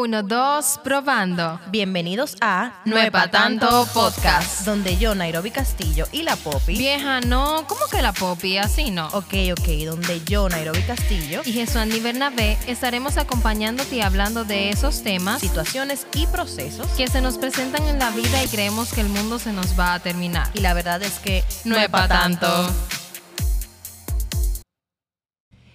Uno, dos, probando. Bienvenidos a No es pa' tanto podcast. donde yo, Nairobi Castillo y la Poppy. Vieja, no, ¿cómo que la Poppy? Así no. Ok, ok, donde yo, Nairobi Castillo, Y Jesús Andy Bernabé estaremos acompañándote y hablando de esos temas situaciones y procesos. que se nos presentan en la vida y creemos que el mundo se nos va a terminar. Y la verdad es que No es pa' tanto.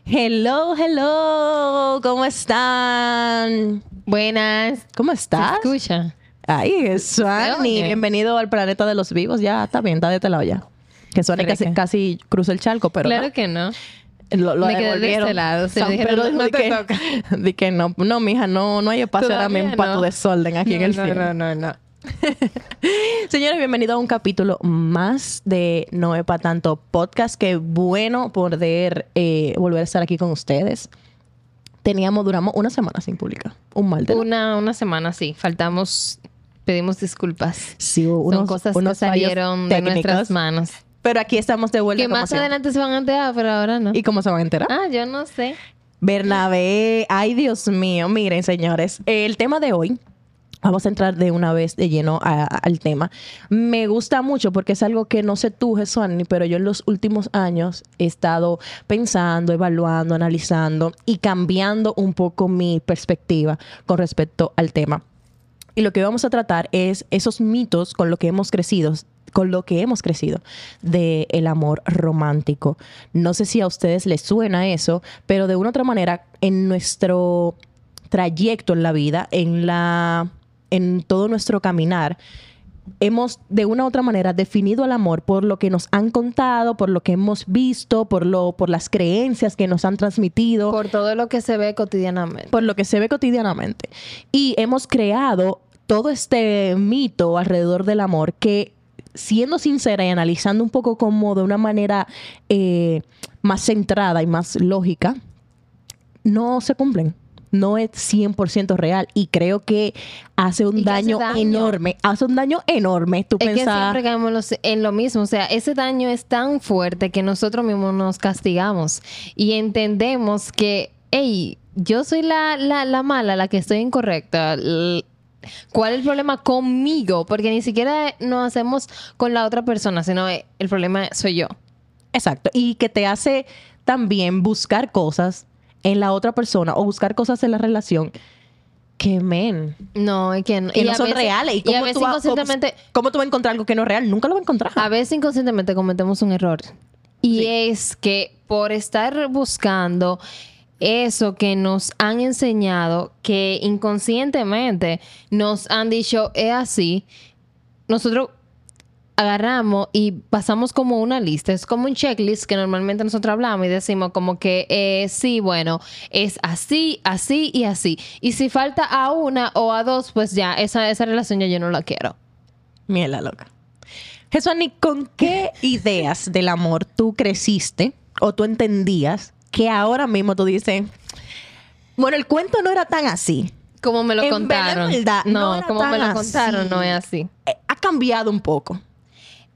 Hello, hello, ¿cómo están? Buenas. ¿Cómo estás? ¿Se escucha? Ay, Suani, oye. bienvenido al planeta de los vivos. Ya, está bien, está de este lado ya. Que Suani casi, casi cruza el charco, pero claro no. que no. lo, lo Me quedé de devolvieron. este lado. Se dijeron, no te que- toca. de que no, no, mija, no, no hay espacio ahora mismo para tu desorden aquí en el no, cielo. no, no, no. Señores, bienvenidos a un capítulo más de No es pa' tanto podcast. Qué bueno poder eh, volver a estar aquí con ustedes. Teníamos, duramos una semana sin publicar. Un mal de Una, una semana, sí. Faltamos, pedimos disculpas. Sí, unos, Son cosas unos que salieron de técnicos, nuestras manos. Pero aquí estamos de vuelta. Que más adelante se van a enterar, pero ahora no. ¿Y cómo se van a enterar? Ah, yo no sé. Bernabé, ay Dios mío, miren señores, el tema de hoy, vamos a entrar de una vez de lleno al tema. Me gusta mucho porque es algo que no sé tú, Jesuani, pero yo en los últimos años he estado pensando, evaluando, analizando y cambiando un poco mi perspectiva con respecto al tema. Y lo que vamos a tratar es esos mitos con lo que hemos crecido, con lo que hemos crecido de el amor romántico. No sé si a ustedes les suena eso, pero de una u otra manera en nuestro trayecto en la vida, en la en todo nuestro caminar, hemos de una u otra manera definido el amor por lo que nos han contado, por lo que hemos visto, por lo por las creencias que nos han transmitido Por todo lo que se ve cotidianamente. por lo que se ve cotidianamente. Y hemos creado todo este mito alrededor del amor que, siendo sincera y analizando un poco como de una manera eh, más centrada y más lógica, no se cumplen. No es 100% real y creo que hace un daño, daño. enorme. Hace un daño enorme. Tú Es que siempre caemos en lo mismo. O sea, ese daño es tan fuerte que nosotros mismos nos castigamos y entendemos que, hey, yo soy la, la, la mala, la que estoy incorrecta. ¿Cuál es el problema conmigo? Porque ni siquiera nos hacemos con la otra persona, sino eh, el problema soy yo. Exacto. Y que te hace también buscar cosas en la otra persona o buscar cosas en la relación que, men, No, es que no, que y no son veces- reales. ¿Y y cómo, a tú veces vas, cómo, inconscientemente, cómo tú vas a encontrar algo que no es real? Nunca lo vas a encontrar. A veces inconscientemente cometemos un error. Y Sí. es que por estar buscando eso que nos han enseñado, que inconscientemente nos han dicho es así, nosotros agarramos y pasamos como una lista. Es como un checklist que normalmente nosotros hablamos y decimos como que eh, sí, bueno, es así, así y así. Y si falta a una o a dos, pues ya, esa, esa relación ya yo no la quiero. Mierda loca. Jesuani, ¿con qué ideas del amor tú creciste o tú entendías que ahora mismo tú dices, bueno, el cuento no era tan así? Como me lo En contaron. verdad, no como me lo contaron, no es así. Eh, ha cambiado un poco.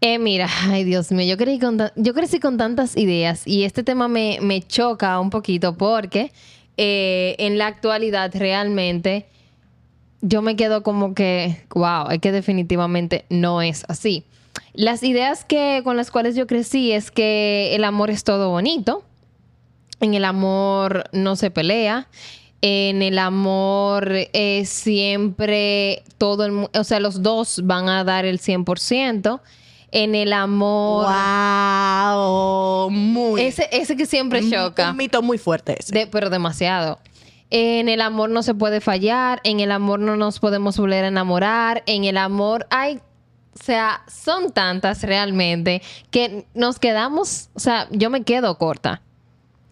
Eh, mira, ay Dios mío, yo crecí con, yo crecí con tantas ideas y este tema me, me choca un poquito porque eh, en la actualidad realmente yo me quedo como que, wow, es que definitivamente no es así. Las ideas que, con las cuales yo crecí es que el amor es todo bonito, en el amor no se pelea, en el amor eh, siempre todo el o sea, los dos van a dar el 100%. En el amor, ¡Wow! Muy. ese, ese que siempre choca. Un mito muy fuerte ese. De- pero demasiado. En el amor no se puede fallar, en el amor no nos podemos volver a enamorar, en el amor hay, o sea, son tantas realmente que nos quedamos, o sea, yo me quedo corta.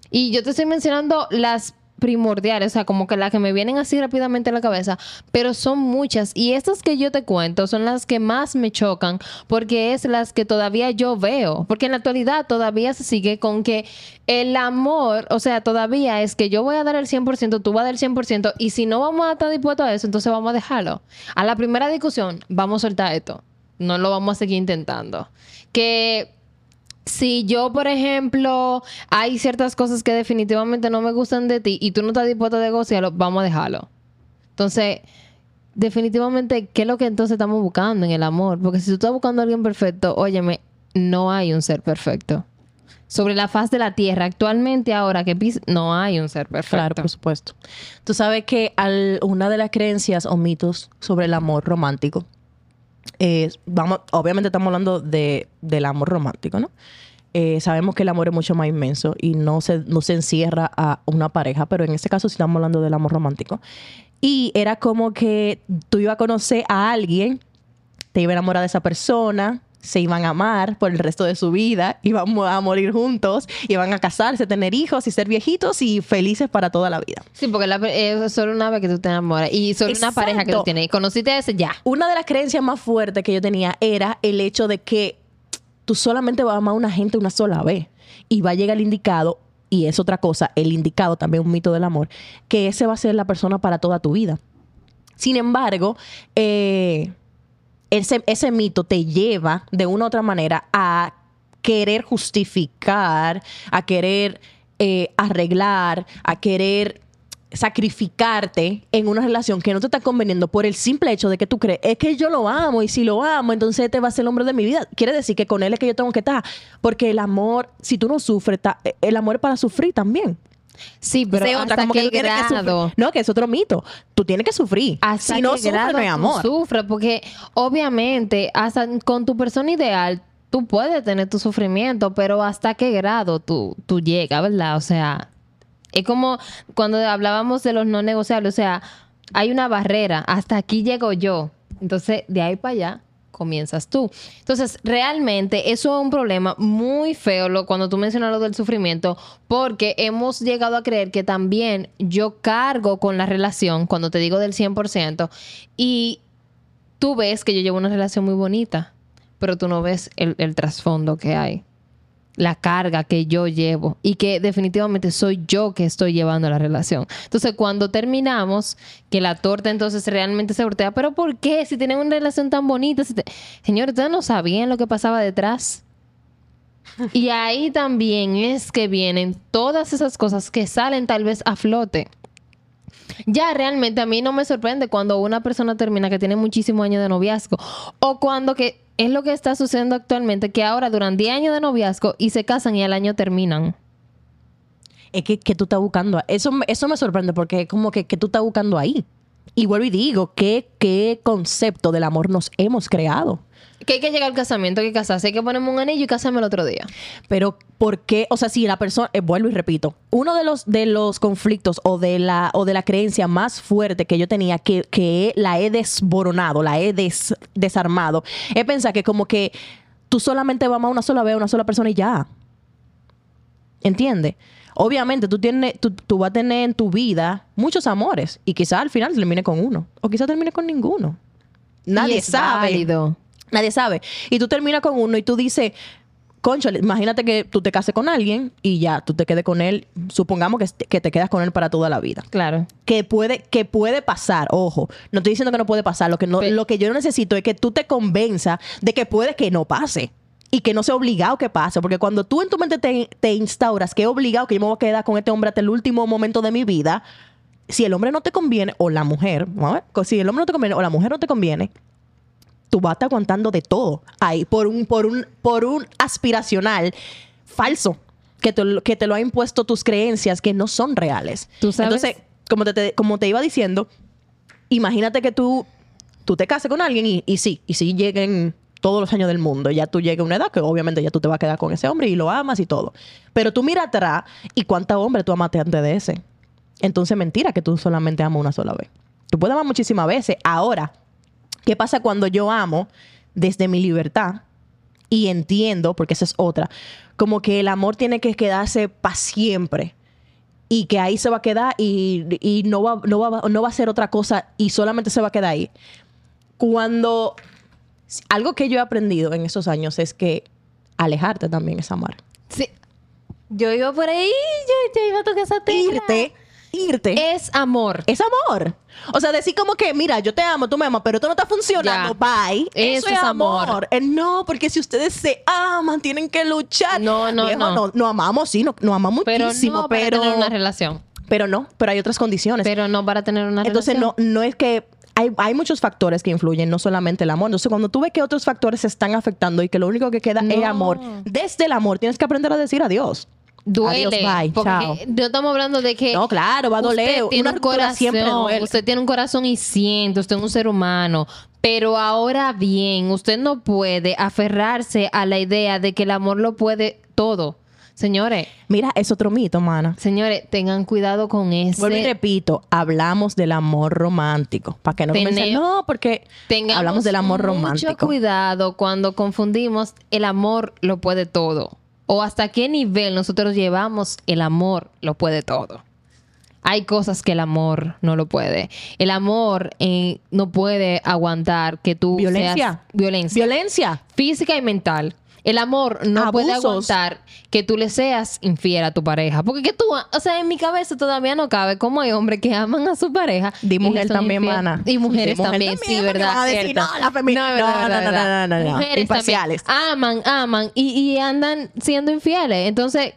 Y yo te estoy mencionando las primordiales, o sea, como que las que me vienen así rápidamente a la cabeza, pero son muchas y estas que yo te cuento son las que más me chocan porque es las que todavía yo veo, porque en la actualidad todavía se sigue con que el amor, o sea, todavía es que yo voy a dar el 100%, tú vas a dar el 100% y si no vamos a estar dispuestos a eso, entonces vamos a dejarlo. A la primera discusión, vamos a soltar esto. No lo vamos a seguir intentando. Que si yo, por ejemplo, hay ciertas cosas que definitivamente no me gustan de ti y tú no estás dispuesto a negociarlo, vamos a dejarlo. Entonces, definitivamente, ¿qué es lo que entonces estamos buscando en el amor? Porque si tú estás buscando a alguien perfecto, óyeme, no hay un ser perfecto. Sobre la faz de la tierra, actualmente ahora que no hay un ser perfecto. Claro, por supuesto. Tú sabes que una de las creencias o mitos sobre el amor romántico, es- vamos, obviamente estamos hablando de, del amor romántico, ¿no? Eh, sabemos que el amor es mucho más inmenso y no se, no se encierra a una pareja, pero en este caso sí estamos hablando del amor romántico. Y era como que tú ibas a conocer a alguien, te iba a enamorar de esa persona, se iban a amar por el resto de su vida, iban a morir juntos, iban a casarse, tener hijos y ser viejitos y felices para toda la vida. Sí, porque la, eh, es solo una vez que tú te enamoras y solo una pareja que tú tienes. Y conociste a ese ya. Una de las creencias más fuertes que yo tenía era el hecho de que tú solamente vas a amar a una gente una sola vez y va a llegar el indicado, y es otra cosa, el indicado también un mito del amor, que ese va a ser la persona para toda tu vida. Sin embargo, eh, ese, ese mito te lleva de una u otra manera a querer justificar, a querer eh, arreglar, a querer sacrificarte en una relación que no te está conveniendo por el simple hecho de que tú crees, es que yo lo amo y si lo amo, entonces este va a ser el hombre de mi vida. Quiere decir que con él es que yo tengo que estar. Porque el amor, si tú no sufres, ta- el amor es para sufrir también. Sí, pero hasta como que que grado. sufrir. No, que es otro mito. Tú tienes que sufrir. hasta si no sufres, no hay amor. sufres, porque obviamente hasta con tu persona ideal tú puedes tener tu sufrimiento, pero hasta qué grado tú, tú llegas, ¿verdad? O sea, es como cuando hablábamos de los no negociables, o sea, hay una barrera, hasta aquí llego yo. Entonces, de ahí para allá comienzas tú. Entonces, realmente eso es un problema muy feo lo, cuando tú mencionas lo del sufrimiento, porque hemos llegado a creer que también yo cargo con la relación, cuando te digo del 100%, y tú ves que yo llevo una relación muy bonita, pero tú no ves el, el trasfondo que hay, la carga que yo llevo y que definitivamente soy yo que estoy llevando la relación. Entonces, cuando terminamos, que la torta entonces realmente se voltea, pero ¿por qué? Si tienen una relación tan bonita, si te- señores, ustedes no sabían lo que pasaba detrás. Y ahí también es que vienen todas esas cosas que salen tal vez a flote. Ya realmente a mí no me sorprende cuando una persona termina que tiene muchísimos años de noviazgo o cuando que es lo que está sucediendo actualmente que ahora duran 10 años de noviazgo y se casan y al año terminan. Es que, que tú estás buscando. Eso, eso me sorprende porque es como que, que tú estás buscando ahí. Y vuelvo y digo, ¿qué, ¿qué concepto del amor nos hemos creado? Que hay que llegar al casamiento, hay que casarse, hay que ponerme un anillo y casarme el otro día. Pero ¿por qué? O sea, si la persona, eh, vuelvo y repito, uno de los, de los conflictos o de la, o de la creencia más fuerte que yo tenía, que, que la he desboronado, la he des- desarmado, es pensar que como que tú solamente vas a una sola vez a una sola persona y ya. ¿Entiendes? Obviamente tú, tienes, tú, tú vas a tener en tu vida muchos amores y quizás al final termine con uno o quizás termine con ninguno. Nadie Y es sabe. válido. Nadie sabe. Y tú terminas con uno y tú dices, concho, imagínate que tú te cases con alguien y ya, tú te quedes con él, supongamos que, que te quedas con él para toda la vida. Claro. Que puede, que puede pasar, ojo, no estoy diciendo que no puede pasar, lo que, no, lo que yo necesito es que tú te convenza de que puede que no pase. Y que no sea obligado que pase. Porque cuando tú en tu mente te, te instauras que es obligado que yo me voy a quedar con este hombre hasta el último momento de mi vida, si el hombre no te conviene, o la mujer, vamos a ver, si el hombre no te conviene, o la mujer no te conviene, tú vas a estar aguantando de todo ahí por un, por un, por un aspiracional falso que te, lo- que te lo ha impuesto tus creencias que no son reales. Tú sabes- Entonces, como te, te- como te iba diciendo, imagínate que tú, tú te cases con alguien y, y sí, y sí lleguen todos los años del mundo, ya tú llegas a una edad que obviamente ya tú te vas a quedar con ese hombre y lo amas y todo. Pero tú mira atrás y cuántos hombres tú amaste antes de ese. Entonces, mentira que tú solamente amas una sola vez. Tú puedes amar muchísimas veces. Ahora, ¿qué pasa cuando yo amo desde mi libertad? Y entiendo, porque esa es otra, como que el amor tiene que quedarse para siempre. Y que ahí se va a quedar y, y no, va, no, va, no va a ser otra cosa y solamente se va a quedar ahí. Cuando algo que yo he aprendido en esos años es que alejarte también es amar. Sí. Yo iba por ahí, yo, yo iba a tocar esa tecla. Irte, irte. Es amor. es amor. O sea, decir como que, mira, yo te amo, tú me amas, pero esto no está funcionando, Ya. bye. Eso es amor. Eh, no, porque si ustedes se aman, tienen que luchar. No, no, Viejo, no. no. No amamos, sí, no, no amamos Pero muchísimo, no para pero... tener una relación. Pero no, pero hay otras condiciones. Pero no para tener una Entonces, relación. no, no es que hay, hay muchos factores que influyen, no solamente el amor. Entonces, cuando tú ves que otros factores se están afectando y que lo único que queda es No. amor, desde el amor tienes que aprender a decir adiós. Duele. Adiós, bye, porque chao. no estamos hablando de que. No, claro, va a doler. Usted tiene Una un corazón. Usted tiene un corazón y siente. Usted es un ser humano. Pero ahora bien, usted no puede aferrarse a la idea de que el amor lo puede todo. Señores, Mira, es otro mito, mana. señores, tengan cuidado con ese. Vuelvo y repito, hablamos del amor romántico. Para que no Tene- comiencen, no, porque hablamos del amor Mucho romántico. cuidado cuando confundimos el amor lo puede todo. O hasta qué nivel nosotros llevamos el amor lo puede todo. Hay cosas que el amor no lo puede. El amor eh, no puede aguantar que tú Violencia. seas violencia Violencia. física y mental. El amor no puede Abusos. aguantar que tú le seas infiel a tu pareja. Porque que tú, o sea, en mi cabeza todavía no cabe cómo hay hombres que aman a su pareja. Di mujer también, infiel. mana. Y mujeres mujer también, también, sí, ¿verdad? a decir, no, la No, no, no, no, no, no, no. Mujeres Imparciales. también aman, aman y, y andan siendo infieles. Entonces,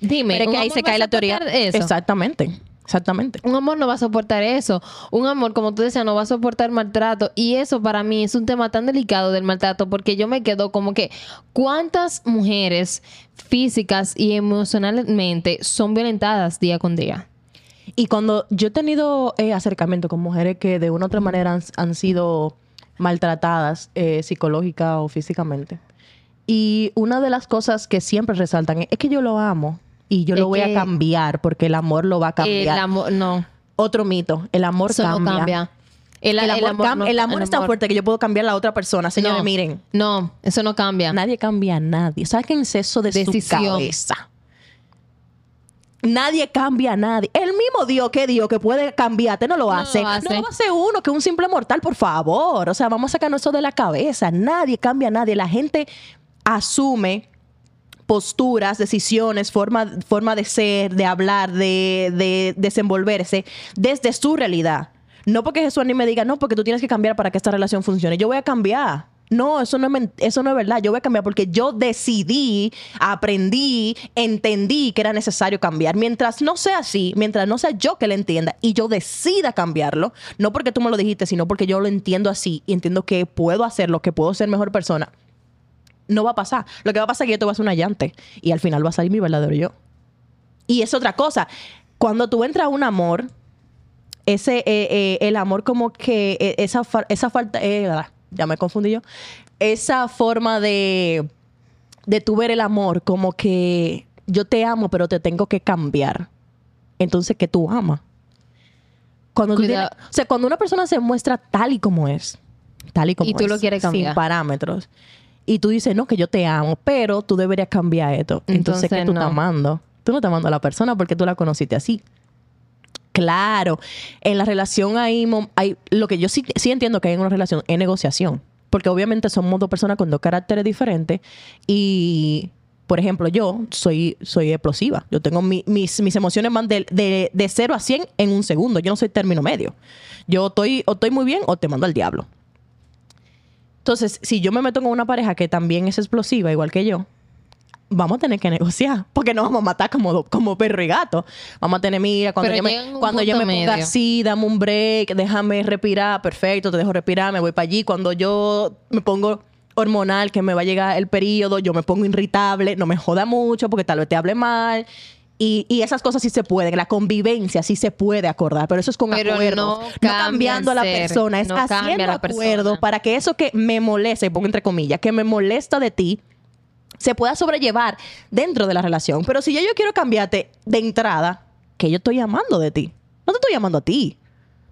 dime. Pero es ¿un que ahí se cae la teoría. Eso? Exactamente. Exactamente. Un amor no va a soportar eso. Un amor, como tú decías, no va a soportar maltrato. Y eso para mí es un tema tan delicado del maltrato porque yo me quedo como que, ¿cuántas mujeres físicas y emocionalmente son violentadas día con día? Y cuando yo he tenido eh, acercamiento con mujeres que de una u otra manera han, han sido maltratadas eh, psicológica o físicamente, y una de las cosas que siempre resaltan es, "Es que yo lo amo y yo Es lo voy a cambiar porque el amor lo va a El cambiar. amor, no. Otro mito, el amor Eso cambia. no cambia. El, El, amor, no- el amor es tan amor- fuerte que yo puedo cambiar a la otra persona. Señores, No. miren, No, eso no cambia. nadie cambia a nadie. Sáquense eso de su cabeza. Nadie cambia a nadie. El mismo Dios que Dios que puede cambiarte no lo No hace. lo hace. No lo hace uno que un simple mortal, por favor. O sea, vamos a sacarnos eso de la cabeza. Nadie cambia a nadie. La gente asume posturas, decisiones, forma, forma de ser, de hablar, de, de desenvolverse desde su realidad. No porque Jesús ni me diga, no, porque tú tienes que cambiar para que esta relación funcione. Yo voy a cambiar. No, eso no, es, eso no es verdad. Yo voy a cambiar porque yo decidí, aprendí, entendí que era necesario cambiar. Mientras no sea así, mientras no sea yo que lo entienda y yo decida cambiarlo, no porque tú me lo dijiste, sino porque yo lo entiendo así y entiendo que puedo hacerlo, que puedo ser mejor persona, no va a pasar. Lo que va a pasar es que yo te voy a hacer una llante y al final va a salir mi verdadero yo. Y es otra cosa. Cuando tú entras a un amor, ese, eh, eh, el amor como que eh, esa, esa falta, eh, ah, ya me confundí yo, esa forma de, de tú ver el amor como que yo te amo, pero te tengo que cambiar. Entonces, ¿qué tú amas? Cuando, tú Cuidado. tienes- o sea, cuando una persona se muestra tal y como es, tal y como Y tú es, lo quieres cambiar. sin parámetros, y tú dices, no, que yo te amo, pero tú deberías cambiar esto. Entonces, ¿qué Entonces, tú no. estás amando? Tú no estás amando a la persona porque tú la conociste así. Claro, en la relación hay, hay lo que yo sí, sí entiendo que hay en una relación es negociación, porque obviamente somos dos personas con dos caracteres diferentes y, por ejemplo, yo soy, soy explosiva, yo tengo mi- mis, mis emociones van de, de, de 0 a 100 en un segundo, yo no soy término medio, yo estoy o estoy muy bien o te mando al diablo. Entonces, si yo me meto con una pareja que también es explosiva, igual que yo, vamos a tener que negociar, porque no vamos a matar como, como perro y gato. Vamos a tener, mira, cuando, Pero yo me, cuando yo me ponga medio. así, dame un break, déjame respirar, perfecto, te dejo respirar, me voy para allí. Cuando yo me pongo hormonal, que me va a llegar el periodo, yo me pongo irritable, no me joda mucho, porque tal vez te hable mal. Y, y esas cosas sí se pueden, la convivencia sí se puede acordar, pero eso es con Pero acuerdos. no No, cambia cambiando a la persona, es no haciendo acuerdos para que eso que me molesta, y pongo entre comillas, que me molesta de ti, se pueda sobrellevar dentro de la relación. Pero si ya yo quiero cambiarte de entrada, que yo estoy llamando de ti. No te estoy llamando a ti.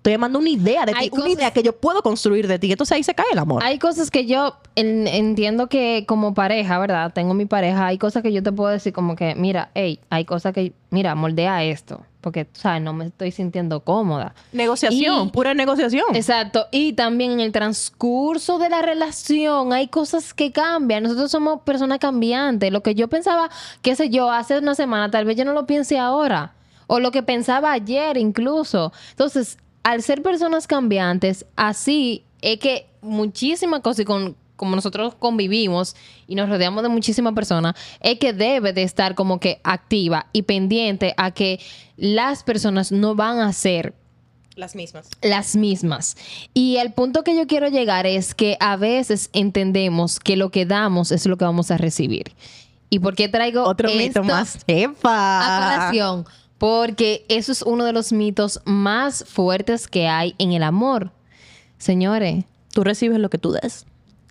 Estoy llamando una idea de ti, una cosas- idea que yo puedo construir de ti. Entonces ahí se cae el amor. Hay cosas que yo en- entiendo que como pareja, ¿verdad? Tengo mi pareja, hay cosas que yo te puedo decir como que, mira, hey, hay cosas que, mira, moldea esto, porque, ¿sabes? No me estoy sintiendo cómoda. negociación, Y- pura negociación. Exacto. Y también en el transcurso de la relación hay cosas que cambian. Nosotros somos personas cambiantes. Lo que yo pensaba, qué sé yo, hace una semana, tal vez yo no lo piense ahora. O lo que pensaba ayer incluso. Entonces, al ser personas cambiantes, así es que muchísimas cosas y con, como nosotros convivimos y nos rodeamos de muchísimas personas, es que debe de estar como que activa y pendiente a que las personas no van a ser Las mismas. las mismas. Y el punto que yo quiero llegar es que a veces entendemos que lo que damos es lo que vamos a recibir. ¿Y por qué traigo Otro esto mito más. a ¡Epa! colación? Porque eso es uno de los mitos más fuertes que hay en el amor. Señores, Tú recibes lo que tú des.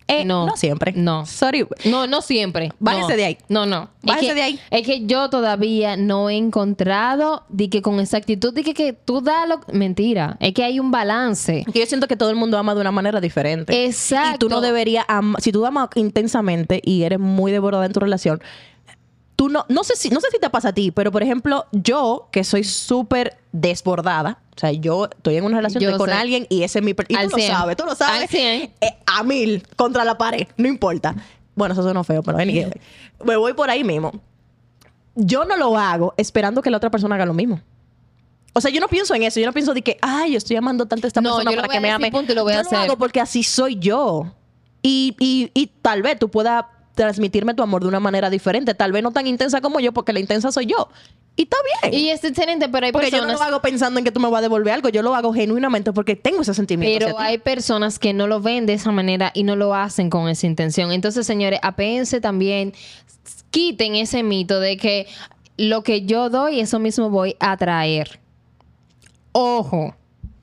Eh, No. no. siempre. No. Sorry. no, no siempre. Bájese No. de ahí. No, no. Es Bájese que- de ahí. Es que yo todavía no he encontrado de que con exactitud de que, que tú das lo... Mentira. Es que hay un balance. Que yo siento que todo el mundo ama de una manera diferente. Exacto. Y tú no deberías amar. Si tú amas intensamente y eres muy devorada en tu relación, tú no. No sé si, no sé si te pasa a ti, pero por ejemplo, yo, que soy súper desbordada. O sea, yo estoy en una relación Yo de- con alguien y ese es mi. Y Al tú lo 100. sabes, tú lo sabes. Al 100. Eh, a mil, contra la pared, no importa. Bueno, eso suena feo, pero anyway. Me voy por ahí mismo. Yo no lo hago esperando que la otra persona haga lo mismo. O sea, yo no pienso en eso. Yo no pienso de que, ay, yo estoy amando tanto a esta No, persona yo para voy que a me ame. punto, y lo voy a yo lo hago porque así soy yo. Y, y, y tal vez tú puedas transmitirme tu amor de una manera diferente. Tal vez no tan intensa como yo, porque la intensa soy yo. Y está bien. Y es excelente, pero hay porque yo no personas... lo hago pensando en que tú me vas a devolver algo. Yo lo hago genuinamente porque tengo ese sentimiento. Pero hay personas que no lo ven de esa manera y no lo hacen con esa intención. Entonces, señores, apéense también, quiten ese mito de que lo que yo doy, eso mismo voy a traer. Ojo,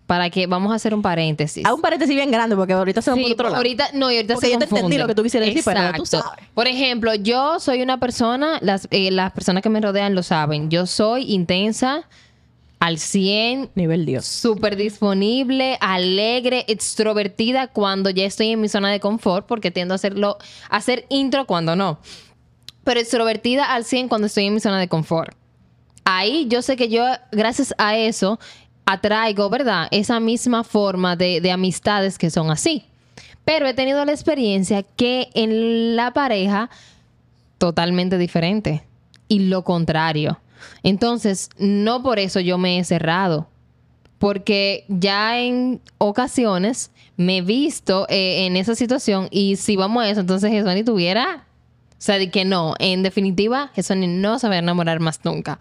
para que vamos a hacer un paréntesis. Haz un paréntesis bien grande porque ahorita se va Sí, por otro lado. ahorita no, y ahorita Porque se yo te entendí lo que tú quisieras decir, pero tú sabes. Por ejemplo, yo soy una persona, las, eh, las personas que me rodean lo saben, yo soy intensa al 100, Nivel Dios. súper disponible, alegre, extrovertida cuando ya estoy en mi zona de confort, porque tiendo a hacerlo, a hacer intro cuando no. Pero extrovertida al 100 cuando estoy en mi zona de confort. Ahí yo sé que yo, gracias a eso, atraigo, ¿verdad? Esa misma forma de, de amistades que son así. Pero he tenido la experiencia que en la pareja, totalmente diferente. Y lo contrario. Entonces, no por eso yo me he cerrado. Porque ya en ocasiones me he visto eh, en esa situación y si vamos a eso, entonces eso ni tuviera. O sea, de que no, en definitiva, ni no se va a enamorar más nunca.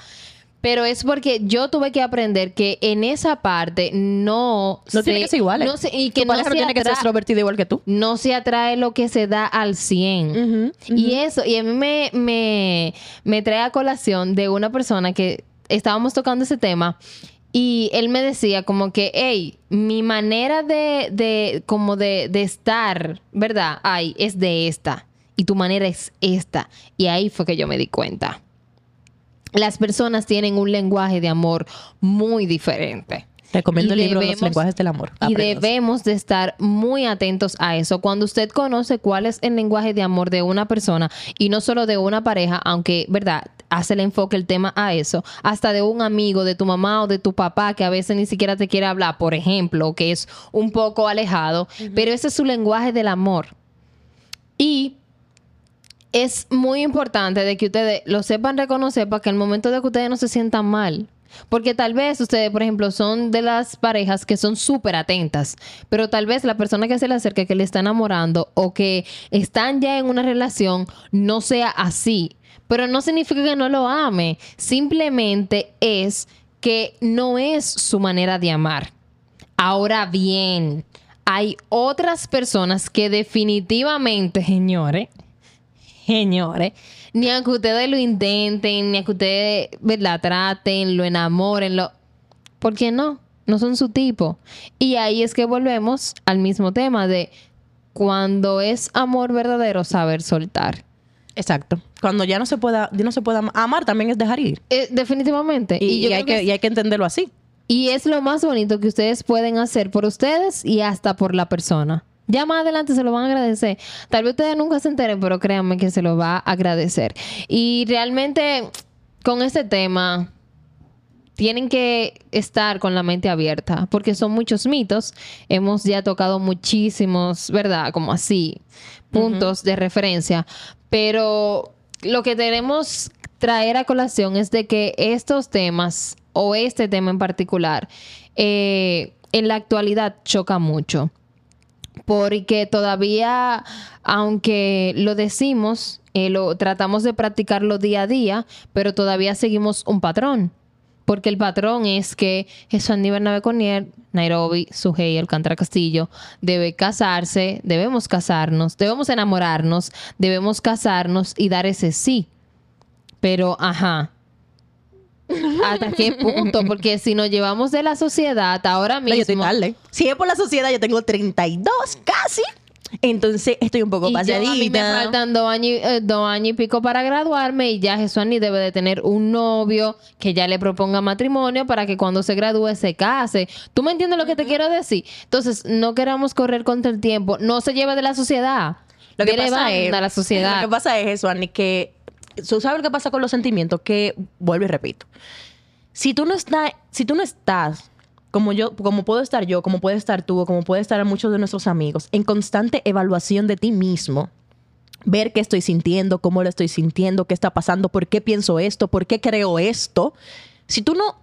Pero es porque yo tuve que aprender que en esa parte no... No tiene que ser igual. no se- y que tu no pareja no se tiene que ser atra- extrovertida igual que tú. no se atrae lo que se da al 100. Y eso, y a mí me, me, me trae a colación de una persona que estábamos tocando ese tema y él me decía como que, hey, mi manera de, de como de, de estar, ¿verdad? Ay, es de esta. Y tu manera es esta. Y ahí fue que yo me di cuenta. Las personas tienen un lenguaje de amor muy diferente. Recomiendo Y el libro Los lenguajes del amor. Y debemos de estar muy atentos a eso. Cuando usted conoce cuál es el lenguaje de amor de una persona y no solo de una pareja, aunque, ¿verdad? Hace el enfoque el tema a eso, hasta de un amigo, de tu mamá o de tu papá que a veces ni siquiera te quiere hablar, por ejemplo, que es un poco alejado, pero ese es su lenguaje del amor. Y es muy importante de que ustedes lo sepan reconocer para que el momento de que ustedes no se sientan mal. Porque tal vez ustedes, por ejemplo, son de las parejas que son súper atentas, pero tal vez la persona que se le acerca, que le está enamorando o que están ya en una relación, no sea así. Pero no significa que no lo ame, simplemente es que no es su manera de amar. Ahora bien, hay otras personas que definitivamente, señores, señores, ni aunque ustedes lo intenten, ni aunque ustedes la traten, lo enamoren, lo... ¿por qué no? No son su tipo. Y ahí es que volvemos al mismo tema de cuando es amor verdadero, saber soltar. Exacto. Cuando ya no se pueda, ya no se pueda amar, también es dejar ir. Eh, definitivamente. Y, yo y hay que y hay que entenderlo así. Y es lo más bonito que ustedes pueden hacer por ustedes y hasta por la persona. Ya más adelante se lo van a agradecer. Tal vez ustedes nunca se enteren, pero créanme que se lo va a agradecer. Y realmente con este tema tienen que estar con la mente abierta porque son muchos mitos. Hemos ya tocado muchísimos, ¿verdad? Como así, puntos de referencia. Pero lo que queremos traer a colación es de que estos temas o este tema en particular eh, en la actualidad choca mucho. Porque todavía, aunque lo decimos, eh, lo tratamos de practicarlo día a día, pero todavía seguimos un patrón. Porque el patrón es que Jesús Bernabé Conier, Nairobi, Sujei, Alcántara Castillo, debe casarse, debemos casarnos, debemos enamorarnos, debemos casarnos y dar ese sí. Pero, ajá, ¿Hasta qué punto? Porque si nos llevamos de la sociedad ahora mismo. No, yo estoy tarde. Si es por la sociedad, yo tengo 32 casi. Entonces estoy un poco y yo, a mí me faltan dos años, eh, dos años y pico para graduarme y ya Jesuani debe de tener un novio que ya le proponga matrimonio para que cuando se gradúe se case. ¿Tú me entiendes lo que te quiero decir? Entonces, no queramos correr contra el tiempo. No se lleve de la sociedad. Lo que pasa es, la sociedad. Lo que pasa es que tú sabes lo que pasa con los sentimientos, que vuelvo y repito. Si tú no estás, si tú no estás como yo, como puedo estar yo, como puede estar tú, como puede estar muchos de nuestros amigos, en constante evaluación de ti mismo, ver qué estoy sintiendo, cómo lo estoy sintiendo, qué está pasando, por qué pienso esto, por qué creo esto. Si tú no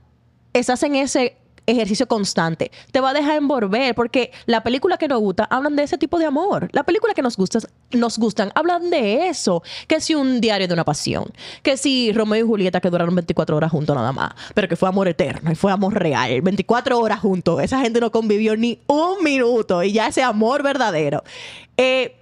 estás en ese ejercicio constante, te va a dejar envolver, porque la película que nos gusta hablan de ese tipo de amor. La película que nos gusta, nos gustan hablan de eso. Que si un diario de una pasión, que si Romeo y Julieta que duraron 24 horas juntos nada más, pero que fue amor eterno y fue amor real, 24 horas juntos. Esa gente no convivió ni un minuto y ya ese amor verdadero. Eh,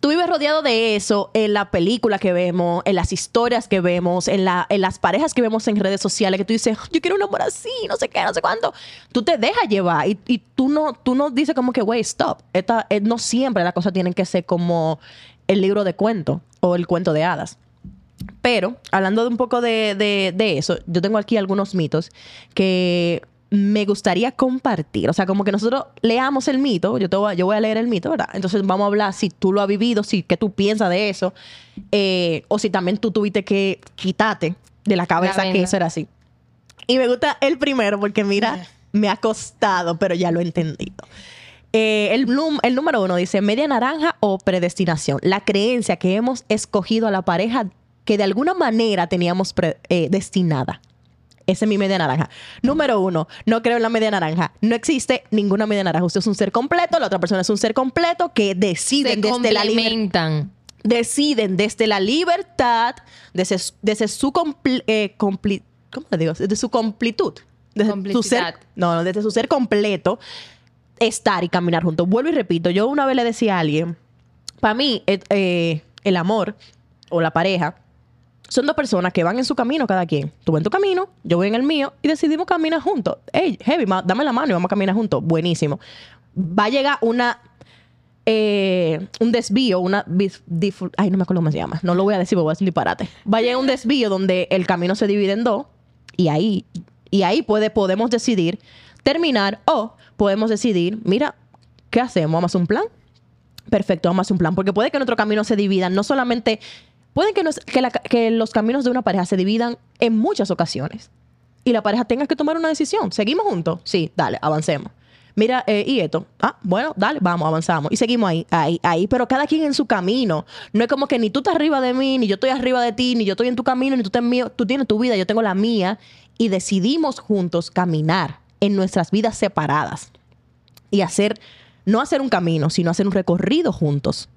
tú vives rodeado de eso en la película que vemos, en las historias que vemos, en, la, en las parejas que vemos en redes sociales, que tú dices, yo quiero un amor así, no sé qué, no sé cuánto. Tú te dejas llevar y, tú, no, tú no dices como que, wait, stop. Esta, eh, no siempre las cosas tienen que ser como el libro de cuento o el cuento de hadas. Pero, hablando de un poco de- de eso, yo tengo aquí algunos mitos que me gustaría compartir. O sea, como que nosotros leamos el mito, yo, te voy, a- yo voy a leer el mito, ¿verdad? Entonces vamos a hablar si tú lo has vivido, si qué tú piensas de eso, eh, o si también tú tuviste que quitarte de la cabeza La que eso era así. Y me gusta el primero porque mira, me ha costado, pero ya lo he entendido. Eh, el, el número uno dice media naranja o predestinación. La creencia que hemos escogido a la pareja que de alguna manera teníamos pre- eh. Esa es mi media naranja. Número uno, no creo en la media naranja. No existe ninguna media naranja. Usted es un ser completo, la otra persona es un ser completo que Se deciden desde la libertad deciden desde la libertad, desde, desde su compl- eh, compli- ¿cómo le digo? Desde su completud. Desde su ser, no, no, desde su ser completo, estar y caminar juntos. Vuelvo y repito, yo una vez le decía a alguien, para mí, eh, eh, el amor o la pareja son dos personas que van en su camino cada quien. Tú vas en tu camino, yo voy en el mío y decidimos caminar juntos. Hey, Heavy, dame la mano y vamos a caminar juntos. Buenísimo. Va a llegar una eh, un desvío, una ay, no me acuerdo cómo se llama. No lo voy a decir voy a decir un disparate. Va a llegar un desvío donde el camino se divide en dos y ahí y ahí puede podemos decidir terminar o podemos decidir, mira, ¿qué hacemos? ¿Vamos a hacer un plan? Perfecto, vamos a hacer un plan. Porque puede que nuestro camino se dividan, no solamente. Puede que, nos- que, la- que los caminos de una pareja se dividan en muchas ocasiones. Y la pareja tenga que tomar una decisión. ¿Seguimos juntos? Sí, dale, avancemos. Mira, eh, y esto. Ah, bueno, dale, vamos, avanzamos. Y seguimos ahí, ahí, ahí. Pero cada quien en su camino. No es como que ni tú estás arriba de mí, ni yo estoy arriba de ti, ni yo estoy en tu camino, ni tú estás mío. Tú tienes tu vida, yo tengo la mía. Y decidimos juntos caminar en nuestras vidas separadas y hacer, no hacer un camino, sino hacer un recorrido juntos.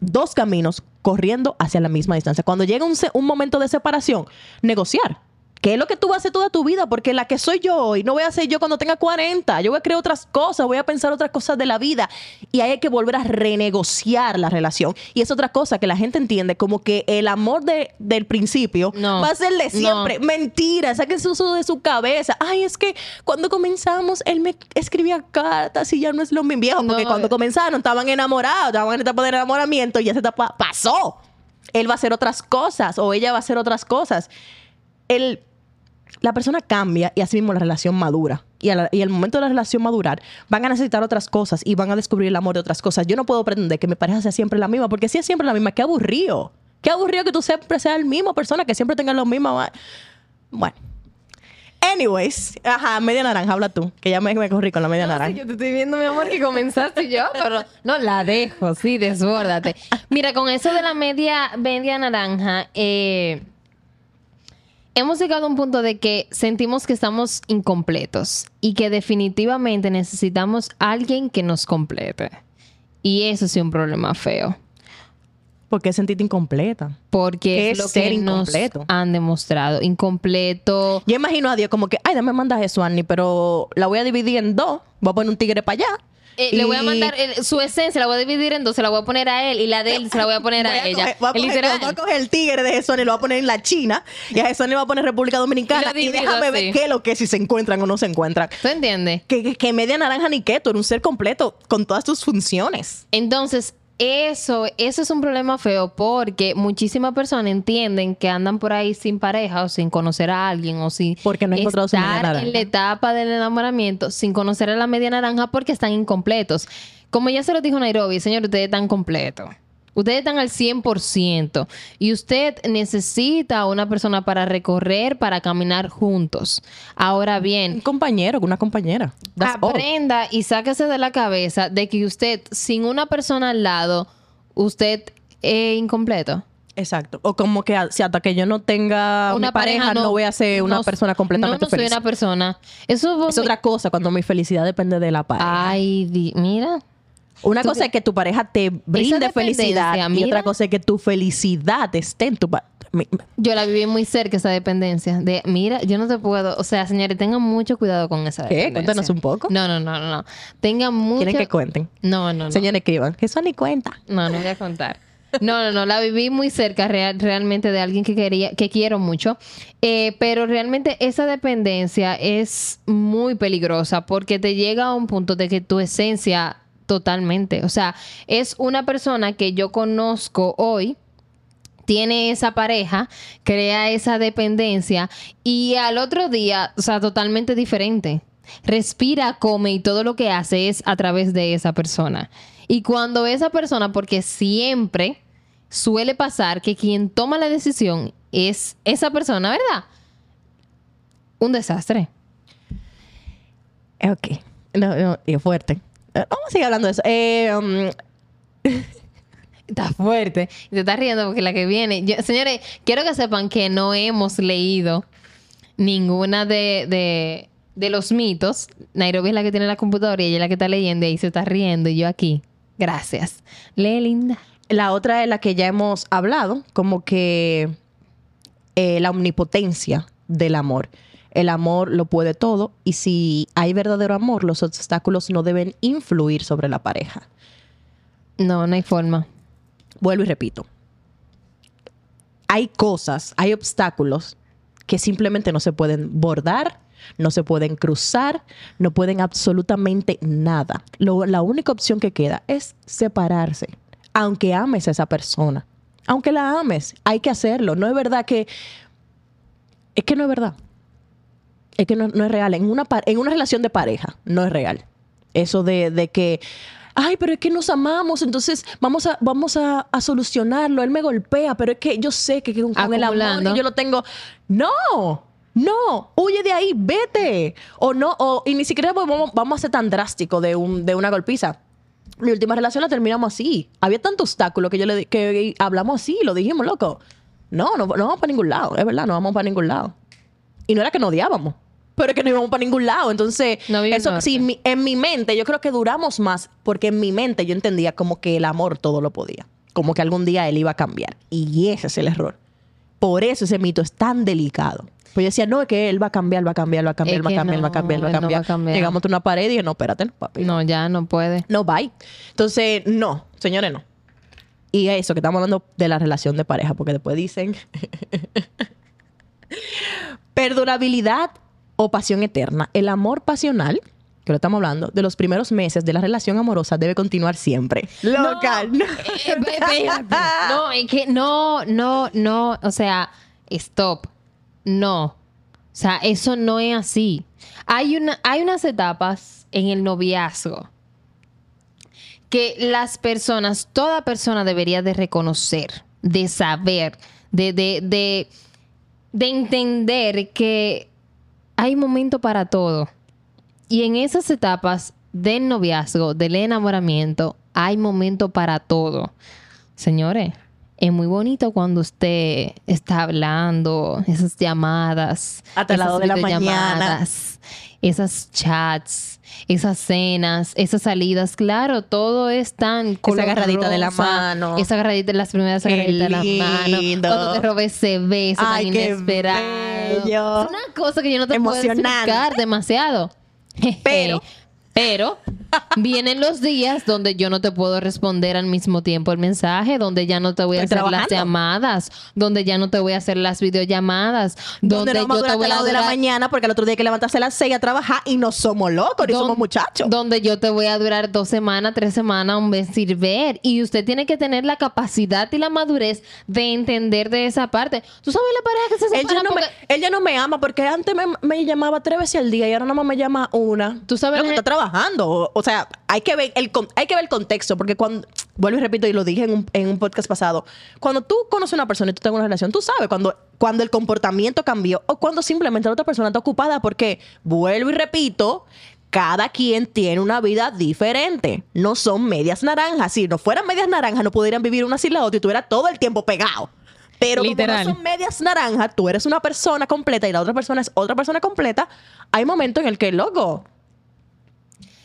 Dos caminos corriendo hacia la misma distancia. Cuando llega un, un momento de separación, negociar. ¿Qué es lo que tú vas a hacer toda tu vida? Porque la que soy yo hoy no voy a ser yo cuando tenga 40. Yo voy a crear otras cosas, voy a pensar otras cosas de la vida. Y ahí hay que volver a renegociar la relación. Y es otra cosa que la gente entiende como que el amor de- del principio No. va a ser de No. siempre. Mentira, saquen eso de su cabeza. Ay, es que cuando comenzamos, él me escribía cartas y ya no es lo mismo viejo, porque No. cuando comenzaron estaban enamorados, estaban en etapa de enamoramiento y ya se etapa pasó. Él va a hacer otras cosas o ella va a hacer otras cosas. El, la persona cambia y así mismo la relación madura. Y, al y momento de la relación madurar, van a necesitar otras cosas y van a descubrir el amor de otras cosas. Yo no puedo pretender que mi pareja sea siempre la misma, porque si es siempre la misma, qué aburrido. Qué aburrido que tú siempre seas la misma persona, que siempre tengas lo mismo. Bueno. Anyways, ajá, media naranja, habla tú, que ya me, me corrí con la media No, sí, naranja. yo te estoy viendo, mi amor, que comenzaste yo, pero no, la dejo, sí, desbórdate. Mira, con eso de la media, media naranja, eh, hemos llegado a un punto de que sentimos que estamos incompletos y que definitivamente necesitamos alguien que nos complete. Y eso sí es un problema feo. ¿Por qué sentirte incompleta? Porque ¿Qué es lo ser que nos incompleto? han demostrado. Incompleto. Yo imagino a Dios como que, ay, dame mandaje eso, Annie, pero la voy a dividir en dos. Voy a poner un tigre para allá. Eh, Le voy a mandar el- su esencia, la voy a dividir en dos, se la voy a poner a él y la de él se la voy a poner Voy a, a ella. voy a coger- Literal. voy a coger el tigre de Jesús y lo voy a poner en la China. Y a Jesús le voy a poner República Dominicana. Y déjame así. ver qué es lo que es, si se encuentran o no se encuentran. ¿Tú entiendes? Que, que, que media naranja ni que tú eres un ser completo con todas tus funciones. Entonces, eso, eso es un problema feo porque muchísimas personas entienden que andan por ahí sin pareja o sin conocer a alguien o sin Porque no encontrado su media estar en la etapa del enamoramiento sin conocer a la media naranja porque están incompletos. Como ya se lo dijo Nairobi, señor, ustedes están completos. Ustedes están al 100% y usted necesita una persona para recorrer, para caminar juntos. Ahora Un bien, compañero, una compañera. That's all. aprenda y sáquese de la cabeza de que usted, sin una persona al lado, usted es incompleto. Exacto. O como que si hasta que yo no tenga una, pareja, no, voy a ser una no- persona completamente no, no soy feliz. una persona. Eso Es otra cosa cuando mi felicidad depende de la pareja. Ay, di- mira. Una cosa es que tu pareja te brinde felicidad y otra cosa es que tu felicidad esté en tu Yo la viví muy cerca esa dependencia. De, mira, yo no te puedo. O sea, señores, tengan mucho cuidado con esa ¿Qué? dependencia. Cuéntanos un poco. No, no, no, no. Tengan mucho. Quieren que cuenten. No, no, no. Señores que iban, que eso ni cuenta. No, no voy a contar. No, no, no, la viví muy cerca real- realmente de alguien que quería, que quiero mucho. Eh, pero realmente esa dependencia es muy peligrosa porque te llega a un punto de que tu esencia totalmente, o sea, es una persona que yo conozco hoy, tiene esa pareja, crea esa dependencia y al otro día, o sea, totalmente diferente. Respira, come y todo lo que hace es a través de esa persona. Y cuando esa persona, porque siempre suele pasar que quien toma la decisión es esa persona, ¿verdad? Un desastre. Ok. No, no, fuerte. Eh, Vamos a seguir hablando de eso. Eh, um, Está fuerte. Te estás riendo porque la que viene. Yo- señores, quiero que sepan que no hemos leído ninguna de, de, de los mitos. Nairobi es la que tiene la computadora y ella es la que está leyendo y ahí se está riendo y yo aquí. Gracias. Lee, linda. la otra es la que ya hemos hablado, como que eh, la omnipotencia del amor. El amor lo puede todo y si hay verdadero amor, los obstáculos no deben influir sobre la pareja. No, no hay forma. Vuelvo y repito. Hay cosas, hay obstáculos que simplemente no se pueden bordar, no se pueden cruzar, no pueden absolutamente nada. Lo- la única opción que queda es separarse, aunque ames a esa persona. Aunque la ames, hay que hacerlo. No es verdad que... Es que no es verdad. Es que no, no es real. En una, en una relación de pareja, no es real. Eso de, de que, ay, pero es que nos amamos, entonces vamos a, vamos a, a solucionarlo. Él me golpea, pero es que yo sé que con, con el amor que yo lo tengo. No, no, huye de ahí, vete. O no, o, y ni siquiera vamos, vamos a ser tan drástico de, un, de una golpiza. Mi última relación la terminamos así. Había tanto obstáculo que yo le que hablamos así, lo dijimos, loco. No, no, no vamos para ningún lado, es verdad, no vamos para ningún lado. Y no era que nos odiábamos, pero es que no íbamos para ningún lado. Entonces, No eso sí, mi- en mi mente, yo creo que duramos más porque en mi mente yo entendía como que el amor todo lo podía. Como que algún día él iba a cambiar. Y ese es el error. Por eso ese mito es tan delicado. Pues yo decía, no, es que él va a cambiar, va a cambiar, va a cambiar, va a cambiar, va a va cambiar. Llegamos a una pared y dije, no, espérate, papi. No, ya no puede. No, bye. Entonces, no, señores, no. Y eso, que estamos hablando de la relación de pareja, porque después dicen perdurabilidad o pasión eterna. El amor pasional, que lo estamos hablando, de los primeros meses de la relación amorosa debe continuar siempre. Loca, no. Eh, espérate. No, es que no, no, no. O sea, stop. No. O sea, eso no es así. Hay, una, hay unas etapas en el noviazgo que las personas, toda persona debería de reconocer, de saber, de, de, de, de entender que hay momento para todo. Y en esas etapas del noviazgo, del enamoramiento, hay momento para todo. Señores, es muy bonito cuando usted está hablando, esas llamadas, Hasta las esas de la mañana. esas chats, esas cenas, esas salidas, claro, todo es tan color agarradita de la mano. esa agarradita, las primeras agarraditas de la mano, cuando te robé ese beso Ay, tan qué inesperado. bello. Es una cosa que yo no te puedo explicar demasiado. Pero- Pero vienen los días donde yo no te puedo responder al mismo tiempo el mensaje, donde ya no te voy a Estoy hacer las llamadas, donde ya no te voy a hacer las videollamadas, Donde no vamos a yo te durar voy hasta a las dos de la durar- mañana porque el otro día hay que levantarse a las 6 a trabajar y no somos locos ni Don- somos muchachos. Donde yo te voy a durar dos semanas, tres semanas, un mes sin ver. Y usted tiene que tener la capacidad y la madurez de entender de esa parte. ¿Tú sabes la pareja que se Él separa ya, no me, porque- él ya no me ama porque antes me, me llamaba tres veces al día y ahora nada más me llama una. Tú sabes Loco, la está trabajando. O, sea, hay que ver el hay que ver el contexto porque cuando vuelvo y repito y lo dije en un, en un podcast pasado, cuando tú conoces a una persona y tú tengas una relación, tú sabes cuando cuando el comportamiento cambió o cuando simplemente la otra persona está ocupada porque vuelvo y repito, cada quien tiene una vida diferente. No son medias naranjas. Si no fueran medias naranjas, no pudieran vivir una sin la otra y tú eras todo el tiempo pegado. Pero Literal. como no son medias naranjas, tú eres una persona completa y la otra persona es otra persona completa, hay momentos en el que, loco,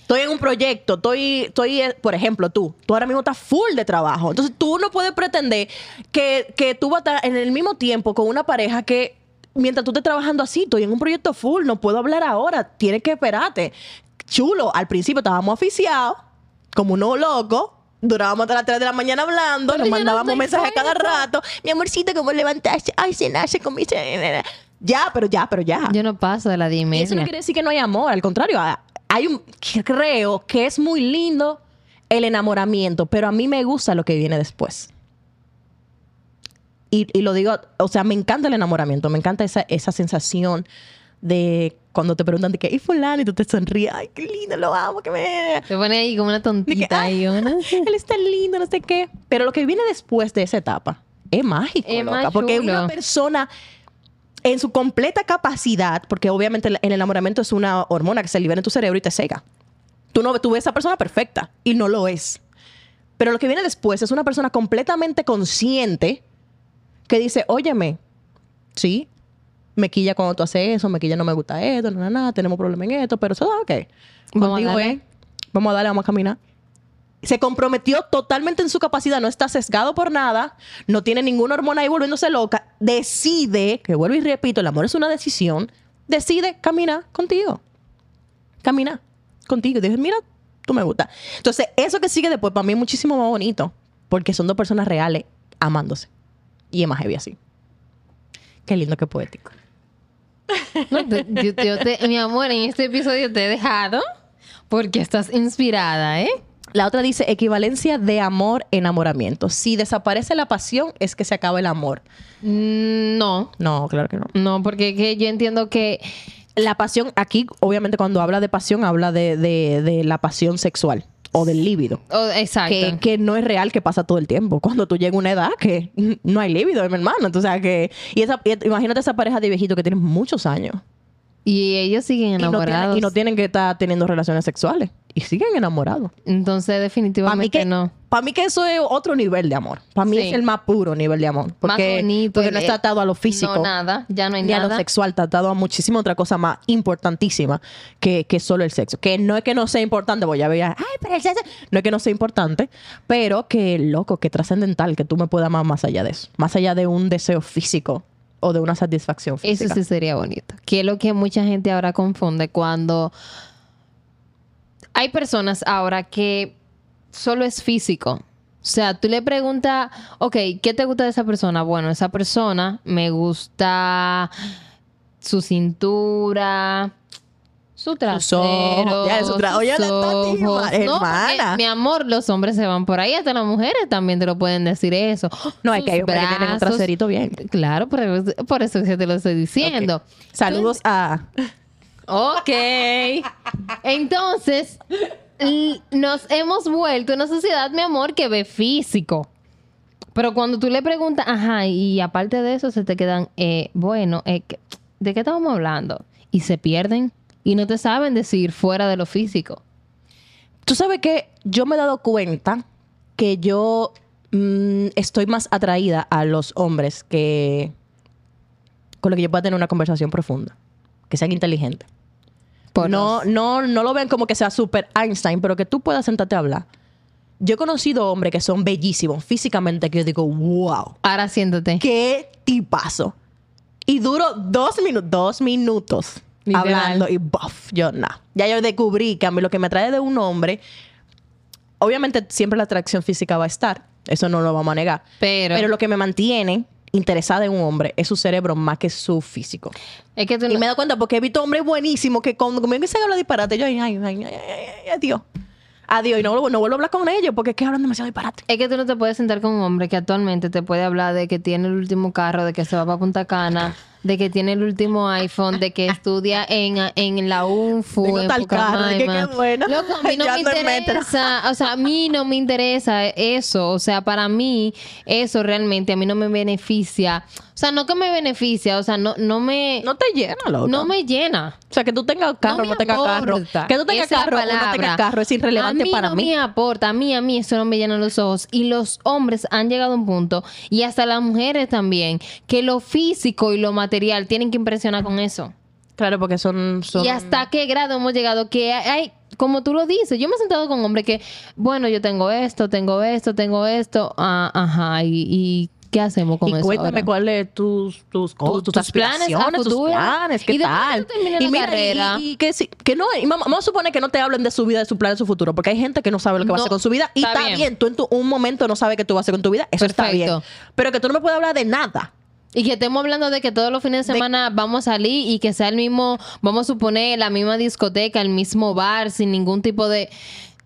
estoy en un proyecto, estoy, estoy, eh, por ejemplo, tú, tú ahora mismo estás full de trabajo. Entonces tú no puedes pretender que, que tú vas a estar en el mismo tiempo con una pareja que mientras tú estés trabajando así, estoy en un proyecto full, no puedo hablar ahora, tienes que esperarte. Chulo, al principio estábamos oficiados, como unos locos. Durábamos hasta las 3 de la mañana hablando, Pero nos no mandábamos estoy mensajes cada rato. Mi amorcito, ¿cómo levantaste? Ay, cenaste, comiste. Ya, pero ya, pero ya. Yo no paso de la Y eso no quiere decir que no hay amor, al contrario, hay un creo que es muy lindo el enamoramiento, pero a mí me gusta lo que viene después. Y, y lo digo, o sea, me encanta el enamoramiento, me encanta esa, esa sensación de cuando te preguntan de que, ¿y fulano? Y tú te sonríes, ay, qué lindo, lo amo, que me... Te pone ahí como una De que, tontita ay, ahí, él es tan lindo, no sé qué. Pero lo que viene después de esa etapa es mágico, Es loca, porque una persona en su completa capacidad, porque obviamente el enamoramiento es una hormona que se libera en tu cerebro y te cega. Tú no tú ves a esa persona perfecta y no lo es. Pero lo que viene después es una persona completamente consciente que dice, óyeme, sí, me quilla cuando tú haces eso, me quilla no me gusta esto, nada, nada, tenemos problemas en esto, pero eso, ok. Vamos a darle. vamos a darle, vamos a caminar. Se comprometió totalmente en su capacidad, no está sesgado por nada, no tiene ninguna hormona ahí volviéndose loca, decide, que vuelvo y repito, el amor es una decisión, decide caminar contigo. Caminar contigo. Dices, mira, tú me gusta. Entonces, eso que sigue después para mí es muchísimo más bonito, porque son dos personas reales amándose. Y es más heavy así. Qué lindo, qué poético. No, te- mi amor, en este episodio te he dejado porque estás inspirada, ¿eh? La otra dice equivalencia de amor, enamoramiento. Si desaparece la pasión, es que se acaba el amor. Mm, No, No, claro que no. no, porque que yo entiendo que La pasión, aquí, obviamente, cuando habla de pasión, habla de, de- de la pasión sexual o del líbido. oh, exacto. Que, que no es real, que pasa todo el tiempo. Cuando tú llegas a una edad que no hay líbido, mi hermano. Entonces, que. Y esa, imagínate esa pareja de viejitos que tienen muchos años. Y ellos siguen Y no, enamorados. tienen, y no tienen que estar teniendo relaciones sexuales. Y siguen enamorados. Entonces, definitivamente que, no. para mí que eso es otro nivel de amor. Para mí Sí. es el más puro nivel de amor. Porque, Más bonito. porque no está atado a lo físico. No, nada. Ya no hay ni a lo nada. sexual, está atado a muchísima otra cosa más importantísima que, que solo el sexo. Que no es que no sea importante, voy a ver, ay, pero el sexo. No es que no sea importante, pero que loco, que trascendental, que tú me puedas amar más allá de eso. Más allá de un deseo físico o de una satisfacción Eso física. sí sería bonito. Que es lo que mucha gente ahora confunde cuando hay personas ahora que solo es físico. O sea, tú le preguntas, ok, ¿qué te gusta de esa persona? Bueno, esa persona me gusta su cintura, su trasero, ojos. Ya, su tra- oye, la Tati, No, hermana. mi amor, los hombres se van por ahí, hasta las mujeres también te lo pueden decir eso. No, es que hay hombres que tienen un traserito bien. Claro, por eso, por eso que te lo estoy diciendo. Saludos a... Ok. Entonces, nos hemos vuelto una sociedad, mi amor, que ve físico. Pero cuando tú le preguntas, ajá, y aparte de eso, se te quedan, eh, bueno, eh, ¿qué- ¿de qué estamos hablando? Y se pierden y no te saben decir fuera de lo físico. Tú sabes que yo me he dado cuenta que yo mm, estoy más atraída a los hombres que con los que yo pueda tener una conversación profunda, que sean inteligentes. Por no, no, no lo ven como que sea super Einstein, pero que tú puedas sentarte a hablar. Yo he conocido hombres que son bellísimos físicamente, que yo digo, wow, Ahora siéntate. qué tipazo. Y duro dos minutos, dos minutos Literal. hablando y buff, yo no. Ya yo descubrí que a mí lo que me atrae de un hombre, obviamente siempre la atracción física va a estar, eso no lo vamos a negar. Pero, Pero lo que me mantiene interesada en un hombre es su cerebro más que su físico. es que tú Y me dado cuenta porque he visto hombres buenísimos que cuando conmigo dicen hablar disparate, yo, ay, ay, ay, ay, ay, ay, adiós. Adiós. Y no, vuelvo- no vuelvo a hablar con ellos porque es que hablan demasiado disparate. Es que tú no te puedes sentar con un hombre que actualmente te puede hablar de que tiene el último carro, de que se va para Punta Cana, de que tiene el último iPhone, de que estudia en, en la UNFU, en tal de que qué bueno. Loco, a mí no me interesa, o sea, a mí no me interesa eso, o sea, para mí eso realmente a mí no me beneficia. O sea, no que me beneficia, o sea, no, no me... No te llena, loco. no me llena. O sea, que tú tengas carro o me no, tengas carro. Que tú tengas carro o no tengas palabra. carro es irrelevante a mí para no mí. me aporta, a mí, a mí eso no me llena los ojos. Y los hombres han llegado a un punto, y hasta las mujeres también, que lo físico y lo material tienen que impresionar con eso. Claro, porque son... son... Y hasta qué grado hemos llegado que hay, como tú lo dices, yo me he sentado con hombres que, bueno, yo tengo esto, tengo esto, tengo esto, ah, ajá, y, y ¿qué hacemos con y eso? cuéntame cuáles tus tus, cosas, tus, tus planes a aspiraciones, tus planes, qué Y tal. la mira, carrera. y, y que no, y vamos, vamos a suponer que no te hablen de su vida, de su plan, de su futuro, porque hay gente que no sabe lo que va a hacer con su vida y está está, bien. bien. Tú en tu, un momento no sabes qué tú vas a hacer con tu vida, eso está bien. Pero que tú no me puedes hablar de nada. Y que estemos hablando de que todos los fines de semana vamos a salir y que sea el mismo, vamos a suponer, la misma discoteca, el mismo bar, sin ningún tipo de...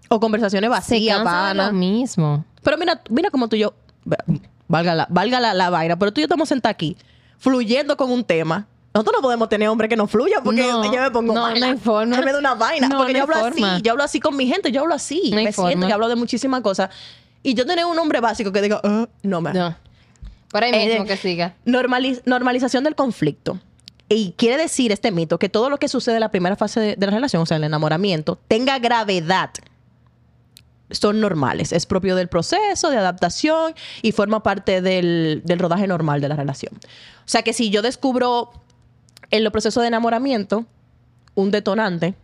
O conversaciones Se vacías, cansa de lo mismo. Pero mira, mira como tú y yo, valga la, valga la, la vaina, pero tú y yo estamos sentados aquí, fluyendo con un tema. Nosotros no podemos tener hombres que no fluyan porque No, yo me pongo no, mala. no hay forma. Yo me da una vaina. No, porque no yo hablo forma. así. Yo hablo así con mi gente. Yo hablo así. Me siento forma. y hablo de muchísimas cosas. Y yo tener un hombre básico que diga, "Ah, no me. No. Por ahí Eh, mismo que siga. Normaliz- normalización del conflicto. Y quiere decir este mito que todo lo que sucede en la primera fase de, de la relación, o sea, el enamoramiento, tenga gravedad. Son normales. Es propio del proceso de adaptación y forma parte del, del rodaje normal de la relación. O sea que si yo descubro en los procesos de enamoramiento un detonante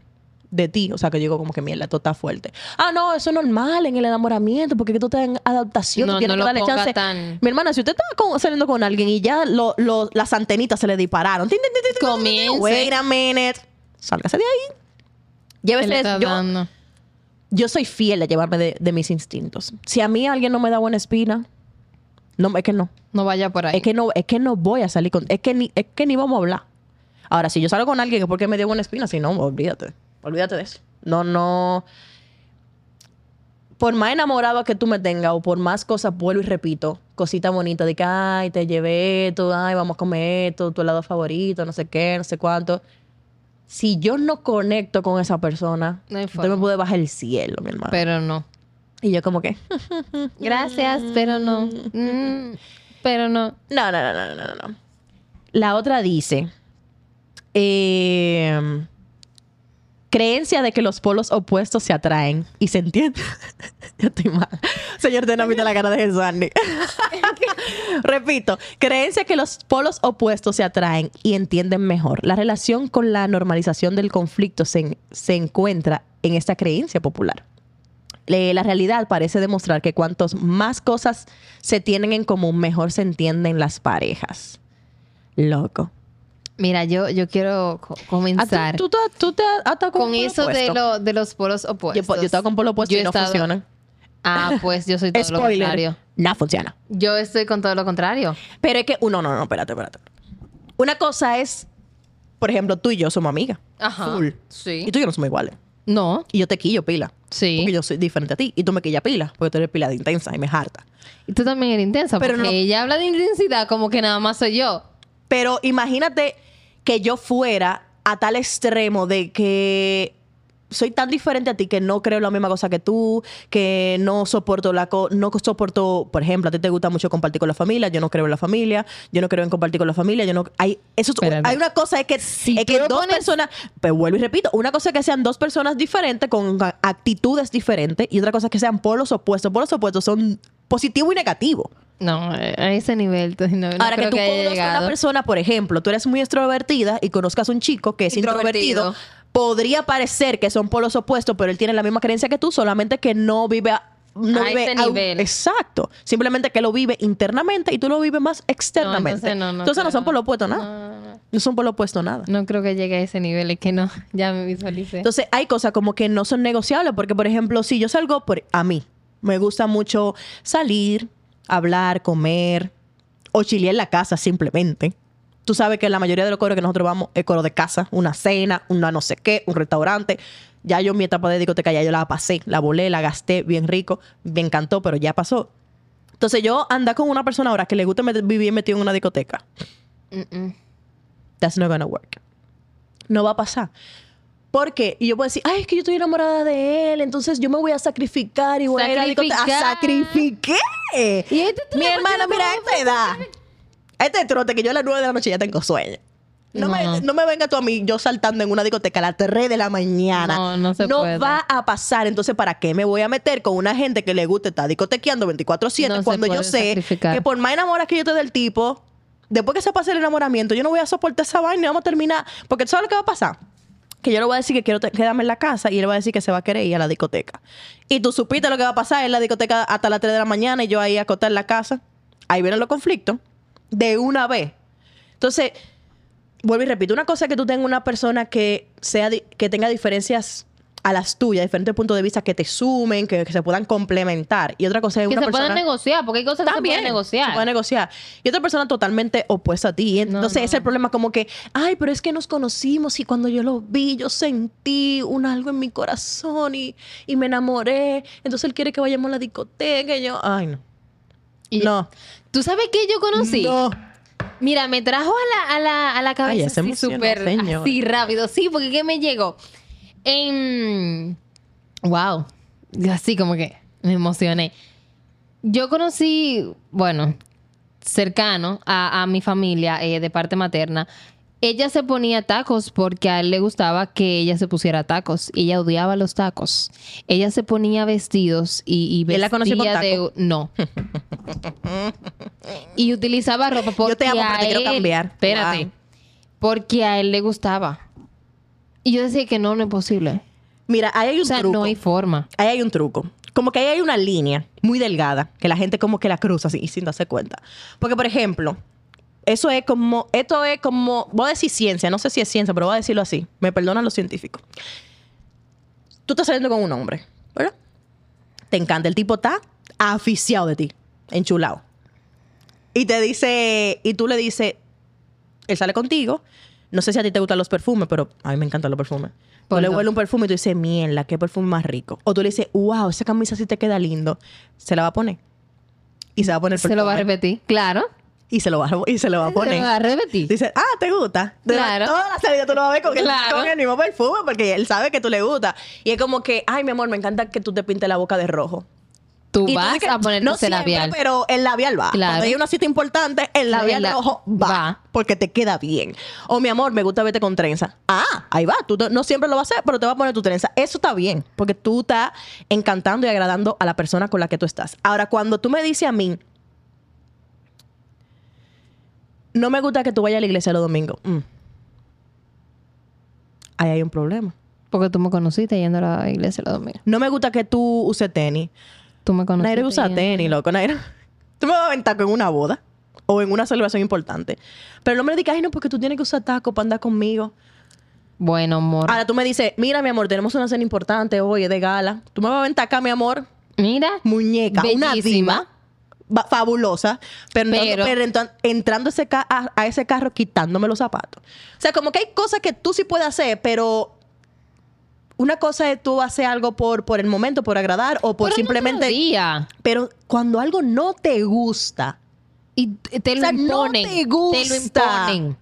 de ti, o sea que digo como que mierda, esto está fuerte. Ah, no, eso es normal en el enamoramiento porque tú estás en adaptación, No, tú tienes no que darle chance. tan- Mi hermana, si usted está con- saliendo con alguien y ya lo- lo- las antenitas se le dispararon, Comience. wait a minute, sálgase de ahí. ¿Qué le Llévese, yo, dando? Yo soy fiel a llevarme de, de mis instintos. Si a mí alguien no me da buena espina, no, es que no. No vaya por ahí. Es que no, es que no voy a salir con, es que ni, es que ni vamos a hablar. Ahora, si yo salgo con alguien es porque me dio buena espina, si no, olvídate. Olvídate de eso. No, no. Por más enamorado que tú me tengas o por más cosas, vuelvo y repito, cosita bonita de que, ay, te llevé esto, ay, vamos a comer esto, tu helado favorito, no sé qué, no sé cuánto. Si yo no conecto con esa persona, No forma. me puede bajar el cielo, mi hermano. Pero no. y yo como que, Gracias, pero no. Mm, pero no. No, no, no, no, no, no, no. La otra dice, eh, creencia de que los polos opuestos se atraen y se entiende. Yo estoy mal. Señor, te no la cara de Jesús. Repito, creencia que los polos opuestos se atraen y entienden mejor. La relación con la normalización del conflicto se, se encuentra en esta creencia popular. La realidad parece demostrar que cuantos más cosas se tienen en común, mejor se entienden las parejas. Loco. Mira, yo, yo quiero co- Ah, comenzar ¿Tú, tú, tú, tú te has con con eso de, lo, de los polos Yo, opuestos. yo he estado con polo opuesto Yo y no estado- funcionan. Ah, pues yo soy todo lo contrario. No funciona. Yo estoy con todo lo contrario. Pero es que, uh, no, no, no, espérate, espérate. Una cosa es, por ejemplo, tú y yo somos amigas. Ajá. Full. Sí. Y tú y yo no somos iguales. No. Y yo te quillo pila. Sí. Porque yo soy diferente a ti. Y tú me quillas pila. Porque tú eres pila de intensa y me harta. Y tú también eres intensa, Pero porque no- ella habla de intensidad como que nada más soy yo. Pero imagínate que yo fuera a tal extremo de que soy tan diferente a ti que no creo la misma cosa que tú, que no soporto la co- no soporto, por ejemplo, a ti te gusta mucho compartir con la familia, yo no creo en la familia, yo no creo en compartir con la familia, yo no hay eso es- Espérate. hay una cosa es que Si es que dos pones- personas, pero vuelvo y repito, una cosa es que sean dos personas diferentes con actitudes diferentes y otra cosa es que sean polos opuestos. Polos opuestos son positivo y negativo. No, a ese nivel. No, no Ahora que tú haya conozcas a una persona, por ejemplo, tú eres muy extrovertida y conozcas a un chico que es Introvertido. introvertido, podría parecer que son polos opuestos, pero él tiene la misma creencia que tú, solamente que no vive a, no A vive ese nivel. Exacto. Simplemente que lo vive internamente y tú lo vives más externamente. entonces no, no Entonces no son polos opuestos nada. No, son polos opuestos nada. No creo que llegue a ese nivel, es que no, ya me visualicé. Entonces hay cosas como que no son negociables, porque por ejemplo, si yo salgo por a mí, me gusta mucho salir, hablar, comer o chilear en la casa simplemente. Tú sabes que la mayoría de los coros que nosotros vamos es coro de casa, una cena, una no sé qué, un restaurante. Ya yo mi etapa de discoteca ya yo la pasé, la volé, la gasté bien rico, me encantó, pero ya pasó. Entonces yo anda con una persona ahora que le gusta met- vivir metido en una discoteca. That's not gonna work. No va a pasar. ¿Por qué? Y yo puedo decir, ay, es que yo estoy enamorada de él, entonces yo me voy a sacrificar y voy a ir a la discoteca. ¡A Sacrificar. sacrifiqué! Y este Mi pusiste mira, a esta edad. A este trote que yo a las 9 de la noche ya tengo sueño. No, No. Me, no me venga tú a mí yo saltando en una discoteca a las 3 de la mañana. No, no se puede. va a pasar. Entonces, ¿para qué me voy a meter con una gente que le gusta estar discotequeando 24-7 No se cuando yo sé sacrificar. que por más enamoras que yo te del tipo, después que se pase el enamoramiento, yo no voy a soportar esa vaina y vamos a terminar. Porque ¿sabes lo que va a pasar? Que yo le voy a decir que quiero quedarme en la casa y él va a decir que se va a querer ir a la discoteca. Y tú supiste lo que va a pasar en la discoteca hasta las 3 de la mañana y yo ahí acostar en la casa. Ahí vienen los conflictos. De una vez. Entonces, vuelvo y repito, una cosa es que tú tengas una persona que sea que tenga diferencias a las tuyas, diferentes puntos de vista que te sumen, que, que se puedan complementar. Y otra cosa es Que una se persona puedan negociar, porque hay cosas que se pueden negociar. se puede negociar. Y otra persona totalmente opuesta a ti. Entonces no. es el problema como que, ay, pero es que nos conocimos y cuando yo lo vi, yo sentí un algo en mi corazón y, y me enamoré. Entonces él quiere que vayamos a la discoteca y yo, ay, no. Y- no. ¿Tú sabes qué yo conocí? No. Mira, me trajo a la, a la, a la cabeza Ay, así súper así rápido. Sí, porque ¿qué me llegó? En... Wow. Así como que me emocioné. Yo conocí, bueno, cercano a, a mi familia eh, de parte materna. Ella se ponía tacos porque a él le gustaba que ella se pusiera tacos. Ella odiaba los tacos. Ella se ponía vestidos y, y ¿Y él la conoció con vestía de... taco? No. y utilizaba ropa porque Yo te amo, pero te quiero cambiar. Espérate. Wow. Porque a él le gustaba. Y yo decía que no, no es posible. Mira, ahí hay un O sea, truco. no hay forma. Ahí hay un truco. Como que ahí hay una línea muy delgada que la gente como que la cruza así sin darse cuenta. Porque, por ejemplo, eso es como, esto es como, voy a decir ciencia, no sé si es ciencia, pero voy a decirlo así. Me perdonan los científicos. Tú estás saliendo con un hombre, ¿verdad? Te encanta, el tipo está aficiado de ti, enchulado. Y te dice, y tú le dices, él sale contigo. No sé si a ti te gustan los perfumes, pero a mí me encantan los perfumes. Tú le huele un perfume y tú dices, mierda, qué perfume más rico. O tú le dices, wow, esa camisa sí te queda lindo. Se la va a poner. Y se va a poner el Se lo va a perfume. repetir. Claro. Y se lo va a, y se lo va a Se lo poner. va a repetir. Dice, ah, ¿te gusta? De Claro. Toda la salida tú lo vas a ver con, el- con el mismo perfume porque él sabe que tú le gusta. Y es como que, ay, mi amor, me encanta que tú te pintes la boca de rojo. Tú Y vas que- a ponerte no ese siempre, labial. pero el labial va. Claro. Cuando hay una cita importante, el labial la- rojo va, va. Porque te queda bien. O mi amor, me gusta verte con trenza. Ah, ahí va. Tú te- no siempre lo vas a hacer, pero te va a poner tu trenza. Eso está bien. Porque tú estás encantando y agradando a la persona con la que tú estás. Ahora, cuando tú me dices a mí, no me gusta que tú vayas a la iglesia los domingos. mm, Ahí hay un problema. Porque tú me conociste yendo a la iglesia los domingos. No me gusta que tú uses tenis. Tú me conociste. Naira usa tenis, loco. Naira. Tú me vas a aventar en una boda o en una celebración importante. Pero no me digas, ay, no, porque tú tienes que usar taco para andar conmigo. Bueno, amor. Ahora tú me dices, mira, mi amor, tenemos una cena importante hoy, es de gala. Tú me vas a aventar acá, mi amor, Mira. muñeca, una diva va- fabulosa, pero, entrando- Pero- pero entran- entrando ese ca- a, a ese carro quitándome los zapatos. O sea, como que hay cosas que tú sí puedes hacer, pero una cosa es tú hacer algo por, por el momento, por agradar o por simplemente... día. Pero cuando algo no te gusta, Y te lo O sea, no imponen. te Te lo gusta. imponen.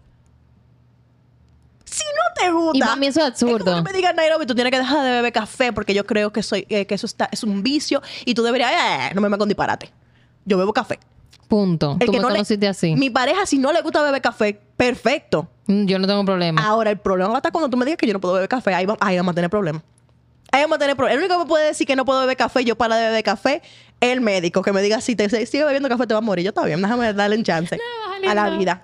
si no te gusta. Y mí eso es Es como absurdo. que me digan, Nairobi, tú tienes que dejar de beber café porque yo creo que soy eh, que eso está, es un vicio y tú deberías, eh, no me me con disparate. Yo bebo café. Punto. El Tú que me no le- conociste así. Mi pareja, si no le gusta beber café, perfecto. Yo no tengo problema. Ahora, el problema va a estar cuando tú me digas que yo no puedo beber café. Ahí, va- ahí vamos a tener problemas. Ahí vamos a tener problemas. El único que me puede decir que no puedo beber café, yo para de beber café, el médico que me diga si te si sigue bebiendo café te va a morir. Yo está bien, déjame darle un chance a la vida.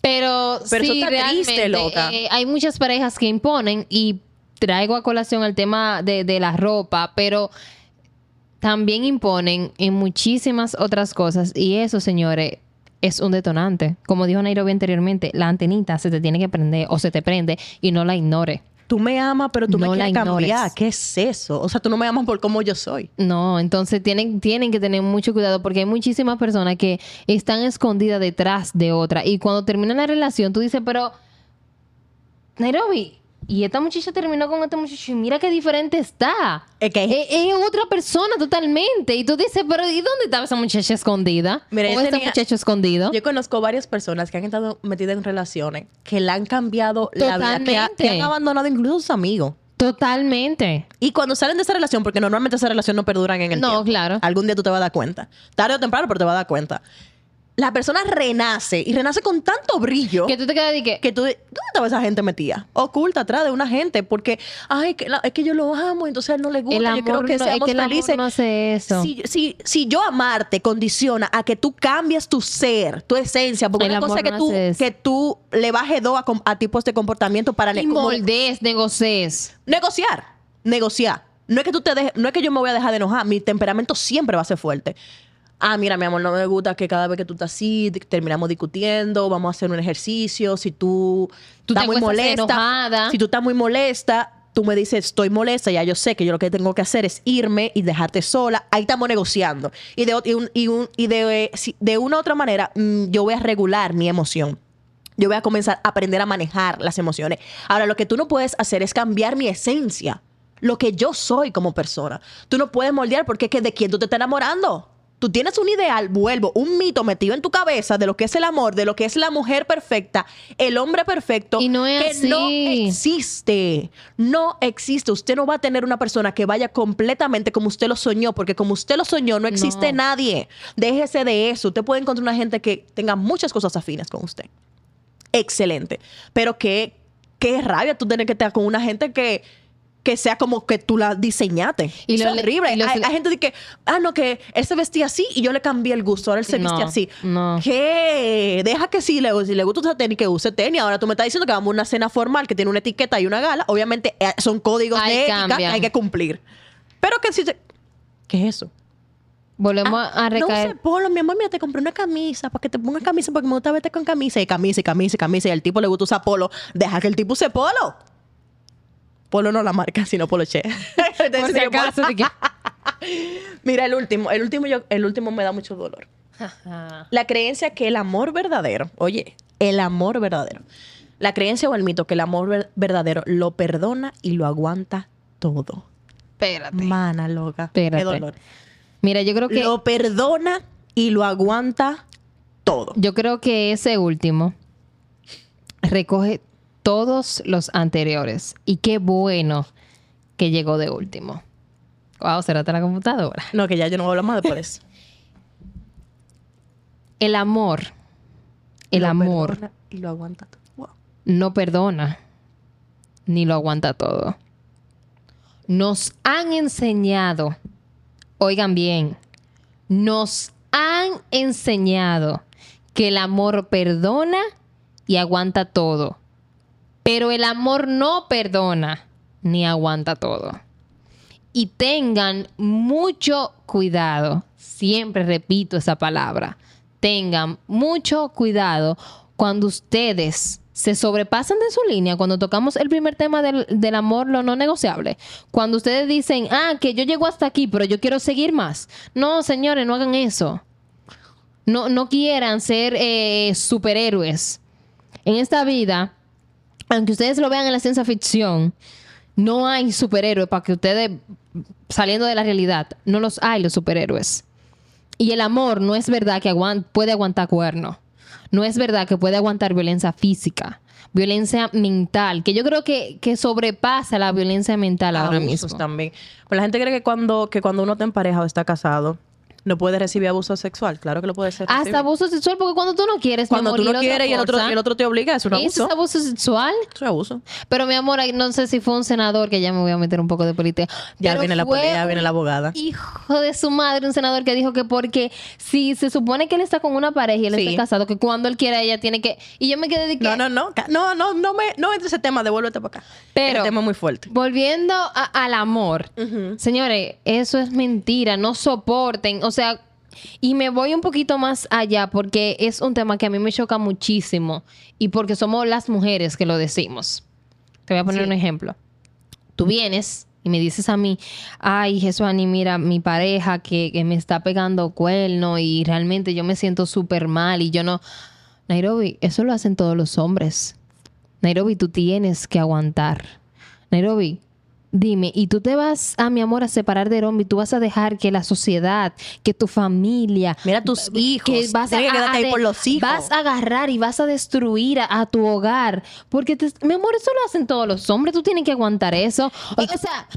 Pero, Pero eso sí, está triste, loca. eh, hay muchas parejas que imponen y traigo a colación el tema de, de la ropa, pero también imponen en muchísimas otras cosas y eso, señores, es un detonante. Como dijo Nairobi anteriormente, la antenita se te tiene que prender o se te prende y no la ignore. Tú me amas, pero tú No me la quieres cambiar. ignores. ¿Qué es eso? O sea, tú no me amas por cómo yo soy. No, entonces tienen, tienen que tener mucho cuidado porque hay muchísimas personas que están escondidas detrás de otra. Y cuando termina la relación, tú dices, pero Nairobi, y esta muchacha terminó con este muchacho y mira qué diferente está. Es que- es, es otra persona totalmente. Y tú dices, pero ¿y dónde estaba esa muchacha escondida? Mira, o este muchacho escondido. Yo conozco varias personas que han estado metidas en relaciones que le han cambiado la vida, que, ha- que Totalmente. han abandonado incluso a sus amigos. Totalmente. Y cuando salen de esa relación, porque normalmente esa relación no perduran en el No, tiempo. claro. Algún día tú te vas a dar cuenta. Tarde o temprano, pero te vas a dar cuenta. La persona renace y renace con tanto brillo Que tú te quedas de que... que tú, ¿dónde estaba esa gente metida? Oculta atrás de una gente, porque, ay, que la- es que yo lo amo, entonces a él no le gusta, El yo amor, quiero que no, es seamos que el amor no hace eso. Si, si, si yo amarte condiciona a que tú cambies tu ser, tu esencia, porque El una cosa es que, no tú, que tú le bajes dos a, a tipos de comportamiento para Y moldees, negocies. negociar, negociar. No es que tú te dejes, no es que yo me voy a dejar de enojar, mi temperamento siempre va a ser fuerte. Ah, mira, mi amor, no me gusta que cada vez que tú estás así, terminamos discutiendo, vamos a hacer un ejercicio, si tú, Tú estás muy molesta, si tú estás muy molesta, tú me dices, estoy molesta, ya yo sé que yo lo que tengo que hacer es irme y dejarte sola, ahí estamos negociando. Y de, y un- y un- y de, eh, de una u otra manera, mm, yo voy a regular mi emoción. Yo voy a comenzar a aprender a manejar las emociones. Ahora, lo que tú no puedes hacer es cambiar mi esencia, lo que yo soy como persona. Tú no puedes moldear porque es que de quién tú te estás enamorando. Tú tienes un ideal, vuelvo, un mito metido en tu cabeza de lo que es el amor, de lo que es la mujer perfecta, el hombre perfecto, Y no es que no existe. No existe. Usted no va a tener una persona que vaya completamente como usted lo soñó, porque como usted lo soñó, no existe No. nadie. Déjese de eso. Usted puede encontrar una gente que tenga muchas cosas afines con usted excelente. Pero qué, qué rabia tú tener que estar con una gente que, que sea como que tú la diseñaste. Y lo- es horrible. y lo- hay, hay gente que, ah, no, que él se vestía así y yo le cambié el gusto. Ahora él se No, viste así. no. ¿Qué? Deja que si le, si le gusta usar tenis, que use tenis. Ahora tú me estás diciendo que vamos a una cena formal que tiene una etiqueta y una gala. Obviamente eh, son códigos Ahí de ética que cambian. hay que cumplir. Pero que si te- ¿Qué es eso? Volvemos Ah, a No recaer. use polo, mi amor, mira, te compré una camisa para que te pongas camisa porque me gusta verte con camisa y camisa y camisa y camisa y al tipo le gusta usar polo. Deja que el tipo use polo. Polo no la marca, sino polo che. Por si acaso, de que- Mira, el último, el último, yo, el último me da mucho dolor. La creencia que el amor verdadero, oye, el amor verdadero. La creencia o el mito que el amor ver- verdadero lo perdona y lo aguanta todo. Espérate. Mana loca. Espérate. Qué dolor. Mira, yo creo que Lo perdona y lo aguanta todo. yo creo que ese último recoge todos los anteriores y qué bueno que llegó de último. Wow, será la computadora. No, que ya yo no hablar más de por eso. El amor, el Lo amor perdona Y lo aguanta todo. Wow. no perdona ni lo aguanta todo. Nos han enseñado, oigan bien, nos han enseñado que el amor perdona y aguanta todo. Pero el amor no perdona ni aguanta todo. Y tengan mucho cuidado, siempre repito esa palabra, tengan mucho cuidado cuando ustedes se sobrepasan de su línea, cuando tocamos el primer tema del, del amor, lo no negociable, cuando ustedes dicen, ah, que yo llego hasta aquí, pero yo quiero seguir más. No, señores, no hagan eso. No, no quieran ser eh, superhéroes. En esta vida, aunque ustedes lo vean en la ciencia ficción, no hay superhéroes para que ustedes, saliendo de la realidad, no los hay los superhéroes. Y el amor no es verdad que puede aguantar cuerno. No es verdad que puede aguantar violencia física, violencia mental, que yo creo que, que sobrepasa la violencia mental ahora mismo. también. Pero la gente cree que cuando, que cuando uno está en pareja o está casado, no puede recibir abuso sexual. Claro que lo puede ser. Hasta abuso sexual, porque cuando tú no quieres, mi Cuando amor, tú no quieres y el otro, el otro te obliga, es un ¿Eso abuso. es abuso sexual? Eso es abuso. Pero mi amor, no sé si fue un senador, que ya me voy a meter un poco de política. Ya pero viene la pelea, viene la abogada. Hijo de su madre, un senador que dijo que porque si se supone que él está con una pareja y él Sí. está casado, que cuando él quiera ella tiene que... Y yo me quedé de que... No, no, no. No, no, no me, no entre ese tema, devuélvete para acá. Pero- El tema es muy fuerte. Volviendo a- al amor, señores, eso es mentira, no soporten, o sea, y me voy un poquito más allá porque es un tema que a mí me choca muchísimo y porque somos las mujeres que lo decimos. Te voy a poner Sí. un ejemplo. Tú vienes y me dices a mí, ay, Jesuani, mira, mi pareja que, que me está pegando cuerno y realmente yo me siento súper mal y yo no... Nairobi, eso lo hacen todos los hombres. Nairobi, tú tienes que aguantar. Nairobi, dime, ¿y tú te vas, a mi amor, a separar de Rombi? ¿Tú vas a dejar que la sociedad, que tu familia... Mira tus hijos. Que vas a, que quedarte ahí de- por los hijos. Vas a agarrar y vas a destruir a, a tu hogar. Porque, te- mi amor, eso lo hacen todos los hombres. Tú tienes que aguantar eso. O, o sea...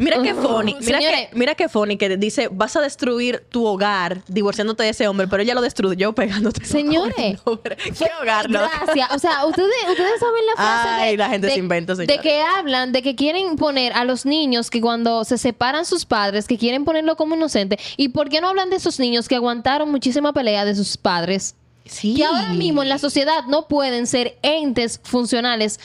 Mira qué funny. Mira señores. qué, mira qué funny que dice, vas a destruir tu hogar divorciándote de ese hombre, pero ella lo destruyó pegándote. Señores. ¿Qué hogar, no? Gracias. O sea, ustedes, ustedes saben la frase Ay, de, la gente de- se inventa, de señores. que hablan, de que quieren poner a los niños que cuando se separan sus padres, que quieren ponerlo como inocente. ¿Y por qué no hablan de esos niños que aguantaron muchísima pelea de sus padres? Sí. Que ahora mismo en la sociedad no pueden ser entes funcionales.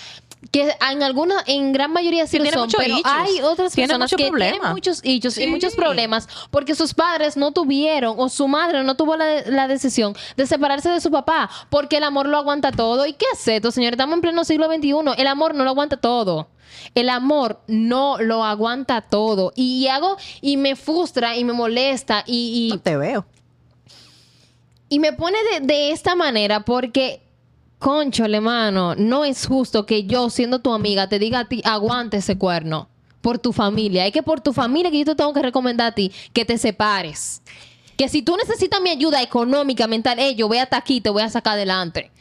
Que en alguna, en gran mayoría sí lo son, muchos pero issues. hay otras Tiene personas mucho que problema. tienen muchos hechos y muchos problemas porque sus padres no tuvieron o su madre no tuvo la, la decisión de separarse de su papá porque el amor lo aguanta todo. ¿Y qué es esto, señor? Estamos en pleno siglo XXI. El amor no lo aguanta todo. El amor no lo aguanta todo. Y hago, y me frustra y me molesta y, y- No te veo. y me pone de, de esta manera porque, conchole, mano, no es justo que yo, siendo tu amiga, te diga a ti, aguante ese cuerno por tu familia. Es que por tu familia que yo te tengo que recomendar a ti que te separes. Que si tú necesitas mi ayuda económica, mental, hey, yo voy hasta aquí, te voy a sacar adelante.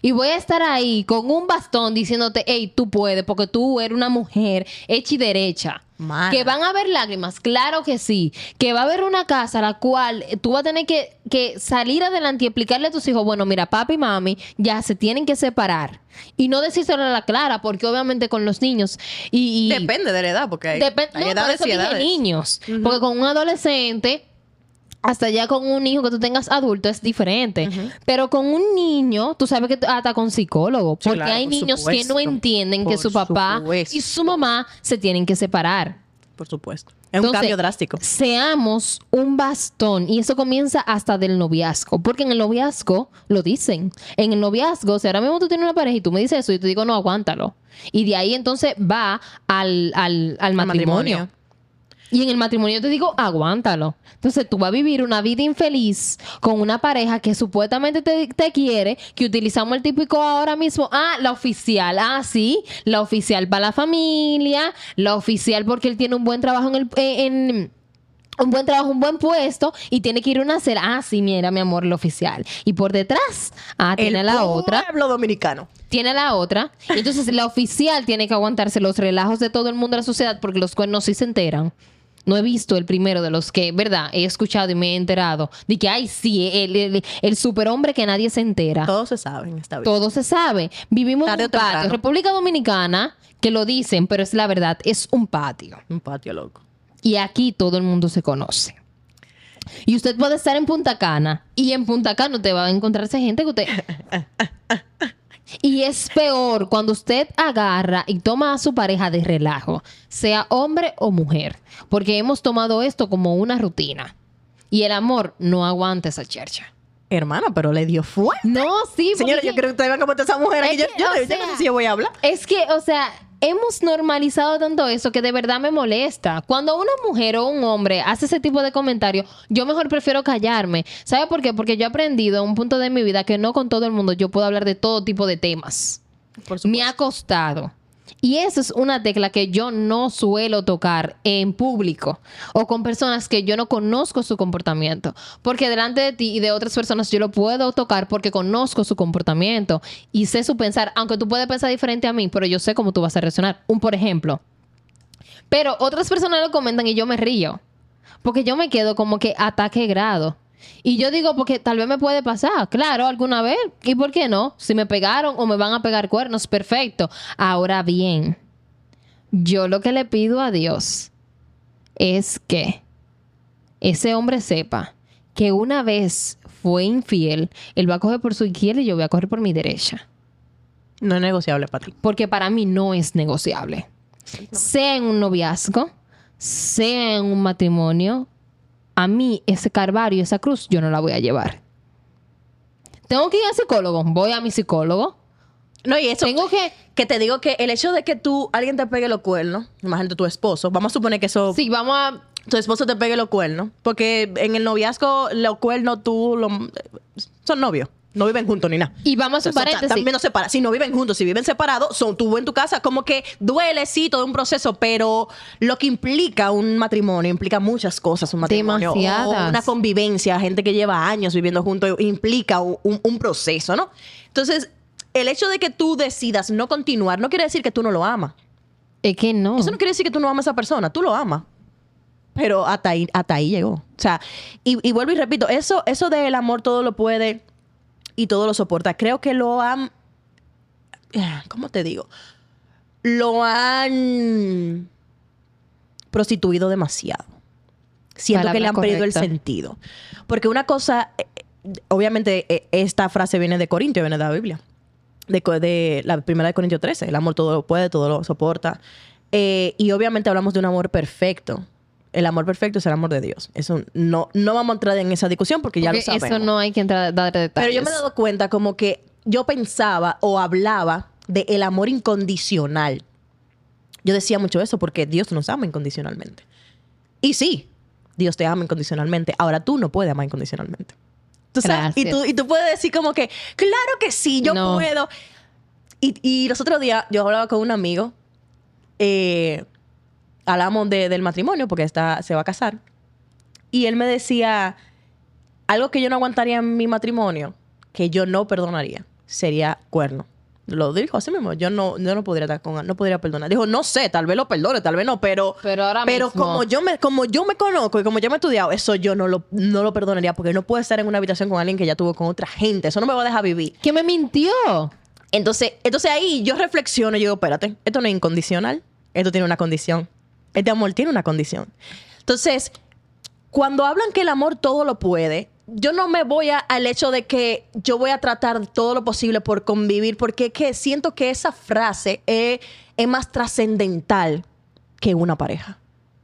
Y voy a estar ahí con un bastón diciéndote, hey, tú puedes, porque tú eres una mujer hecha y derecha. Que van a haber lágrimas, claro que sí. Que va a haber una casa a la cual tú vas a tener que, que salir adelante y explicarle a tus hijos, bueno, mira, papi y mami ya se tienen que separar. Y no decírselo a la clara, porque obviamente con los niños y... y- Depende de la edad, porque hay, hay no, edades y edades. niños. Porque con un adolescente, hasta ya con un hijo que tú tengas adulto es diferente. Pero con un niño, tú sabes que hasta con psicólogo. Porque claro, hay por niños que no entienden que su papá supuesto. y su mamá se tienen que separar. Por supuesto. Es un cambio drástico. Seamos un bastón. Y eso comienza hasta del noviazgo. Porque en el noviazgo lo dicen. En el noviazgo, si ahora mismo tú tienes una pareja y tú me dices eso, y te digo, no, aguántalo. Y de ahí entonces va al, al, al matrimonio. matrimonio. Y en el matrimonio te digo, aguántalo. Entonces tú vas a vivir una vida infeliz con una pareja que supuestamente te, te quiere, que utilizamos el típico ahora mismo, ah, la oficial, ah, sí, la oficial para la familia, la oficial porque él tiene un buen trabajo en el... eh, en- un buen trabajo, un buen puesto y tiene que ir a una cena. Ah, sí, mira, mi amor, la oficial. Y por detrás, ah, tiene El la otra pueblo dominicano. tiene la otra. Y Entonces la oficial tiene que aguantarse los relajos de todo el mundo de la sociedad porque los cuernos sí se enteran. No he visto el primero de los que, ¿verdad? He escuchado y me he enterado. De que, ay, sí, el, el, el superhombre que nadie se entera. Todo se sabe en esta vida. Todo se sabe. Vivimos en un patio. temprano. República Dominicana, que lo dicen, pero es la verdad, es un patio. Un patio loco. Y aquí todo el mundo se conoce. Y usted puede estar en Punta Cana y en Punta Cana te va a encontrarse gente que usted... Y es peor cuando usted agarra y toma a su pareja de relajo, sea hombre o mujer, porque hemos tomado esto como una rutina. Y el amor no aguanta esa chercha. Hermana, pero le dio fuerte. No, sí, Señora, yo creo que ustedes van a esa mujer. Es Yo, que, yo- o yo no sé si yo voy a hablar. Es que, o sea, hemos normalizado tanto eso que de verdad me molesta. Cuando una mujer o un hombre hace ese tipo de comentarios, yo mejor prefiero callarme. ¿Sabe por qué? Porque yo he aprendido en un punto de mi vida que no con todo el mundo yo puedo hablar de todo tipo de temas. Por Me ha costado. Y esa es una tecla que yo no suelo tocar en público o con personas que yo no conozco su comportamiento. Porque delante de ti y de otras personas yo lo puedo tocar porque conozco su comportamiento y sé su pensar, aunque tú puedes pensar diferente a mí, pero yo sé cómo tú vas a reaccionar. Un por ejemplo. Pero otras personas lo comentan y yo me río. Porque yo me quedo como que ataque grado. Y yo digo, porque tal vez me puede pasar, claro, alguna vez. ¿Y por qué no? Si me pegaron o me van a pegar cuernos, perfecto. Ahora bien, yo lo que le pido a Dios es que ese hombre sepa que una vez fue infiel, él va a coger por su izquierda y yo voy a coger por mi derecha. No es negociable para ti. Porque para mí no es negociable. Sea en un noviazgo, sea en un matrimonio, a mí ese carvario, esa cruz, yo no la voy a llevar. Tengo que ir al psicólogo, voy a mi psicólogo. No, y eso. Tengo que... Que te digo que el hecho de que tú, alguien te pegue los cuernos, imagínate tu esposo, vamos a suponer que eso. Sí, vamos a... Tu esposo te pegue los cuernos. Porque en el noviazgo, los cuernos tú. Lo, son novios. No viven juntos ni nada. Y vamos a paréntesis. También no separa. Si no viven juntos, si viven separados, son tú en tu casa. Como que duele, sí, todo un proceso, pero lo que implica un matrimonio implica muchas cosas. Un matrimonio. O una convivencia, gente que lleva años viviendo juntos, implica un, un- un proceso, ¿no? Entonces, el hecho de que tú decidas no continuar no quiere decir que tú no lo amas. Es que no. Eso no quiere decir que tú no amas a esa persona, tú lo amas. Pero hasta ahí, hasta ahí llegó. O sea, y, y vuelvo y repito, eso, eso del amor todo lo puede y todo lo soporta. Creo que lo han. ¿Cómo te digo? Lo han prostituido demasiado. Siento que le han perdido el sentido. Porque una cosa, obviamente, eh, esta frase viene de Corintio, viene de la Biblia de, de la primera de Corintios 13. El amor todo lo puede, todo lo soporta. Eh, y obviamente hablamos de un amor perfecto. El amor perfecto es el amor de Dios. Eso no, no vamos a entrar en esa discusión porque, ya lo Porque sabemos. eso no hay que entrar a dar detalles. Pero yo me he dado cuenta como que yo pensaba o hablaba de el amor incondicional. Yo decía mucho eso porque Dios nos ama incondicionalmente. Y sí, Dios te ama incondicionalmente. Ahora tú no puedes amar incondicionalmente. ¿Tú sabes? Y tú, y tú puedes decir como que, claro que sí, yo No. puedo. Y, y los otros días yo hablaba con un amigo, eh, hablamos de- del matrimonio porque está, se va a casar. Y él me decía, algo que yo no aguantaría en mi matrimonio, que yo no perdonaría, sería cuerno. Lo dijo así mismo, yo no, yo no podría estar con no podría perdonar. Dijo, no sé, tal vez lo perdone, tal vez no, pero Pero ahora pero mismo- como yo me como yo me conozco y como yo me he estudiado, eso yo no lo, no lo perdonaría porque no puedo estar en una habitación con alguien que ya tuvo con otra gente, eso no me va a dejar vivir. Que me mintió. Entonces, entonces ahí yo reflexiono y digo, espérate, esto no es incondicional, esto tiene una condición. Este amor tiene una condición. Entonces, cuando hablan que el amor todo lo puede, yo no me voy a- al hecho de que yo voy a tratar todo lo posible por convivir, porque es que siento que esa frase es, es más trascendental que una pareja.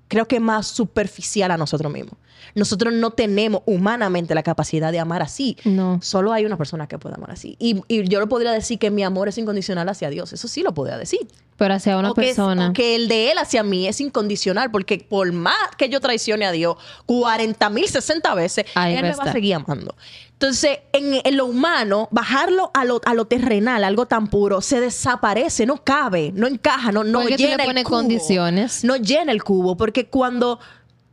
Creo que es más superficial a nosotros mismos. Nosotros no tenemos humanamente la capacidad de amar así. No. Solo hay una persona que puede amar así. Y, y yo lo podría decir que mi amor es incondicional hacia Dios. Eso sí lo podría decir. Pero hacia una o que, persona. o que el de él hacia mí es incondicional, porque por más que yo traicione a Dios 40 mil, 60 veces, Ahí él me va a seguir amando. Entonces, en, en lo humano, bajarlo a lo, a lo terrenal, algo tan puro, se desaparece, no cabe, no encaja, no, no Porque tú le llena el cubo. condiciones. No llena el cubo, porque cuando,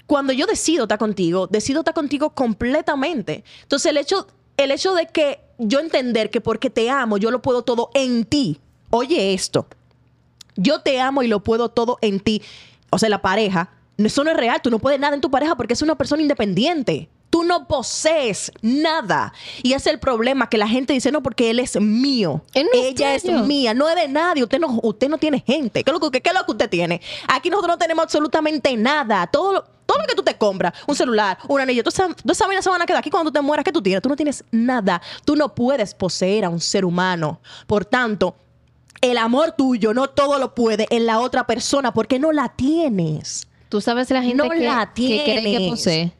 cuando yo decido estar contigo, decido estar contigo completamente. Entonces, el hecho, el hecho de que yo entender que porque te amo, yo lo puedo todo en ti. Oye esto. Yo te amo y lo puedo todo en ti. O sea, la pareja. Eso no es real. Tú no puedes nada en tu pareja porque es una persona independiente. Tú no posees nada. Y ese es el problema, que la gente dice, no, porque él es mío. Él no Ella es mía, no es de nadie. Usted no, usted no tiene gente. ¿Qué es, lo que, qué es lo que usted tiene? Aquí nosotros no tenemos absolutamente nada. Todo lo, todo lo que tú te compras, un celular, un anillo, todas esas esas vainas se van a quedar aquí cuando tú te mueras. ¿Qué tú tienes? Tú no tienes nada. Tú no puedes poseer a un ser humano. Por tanto, el amor tuyo no todo lo puede en la otra persona porque no la tienes. Tú sabes la gente No que, la que cree que posee.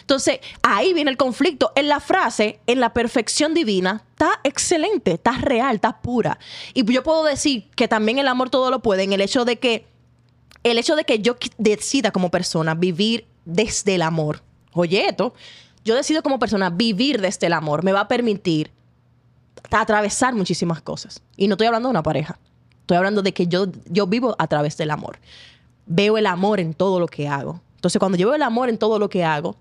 Entonces, ahí viene el conflicto. En la frase, en la perfección divina, está excelente, está real, está pura. Y yo puedo decir que también el amor todo lo puede en el hecho de que, el hecho de que yo decida como persona vivir desde el amor. Oye, esto, yo decido como persona vivir desde el amor. Me va a permitir atravesar muchísimas cosas. Y no estoy hablando de una pareja. Estoy hablando de que yo, yo vivo a través del amor. Veo el amor en todo lo que hago. Entonces, cuando yo veo el amor en todo lo que hago,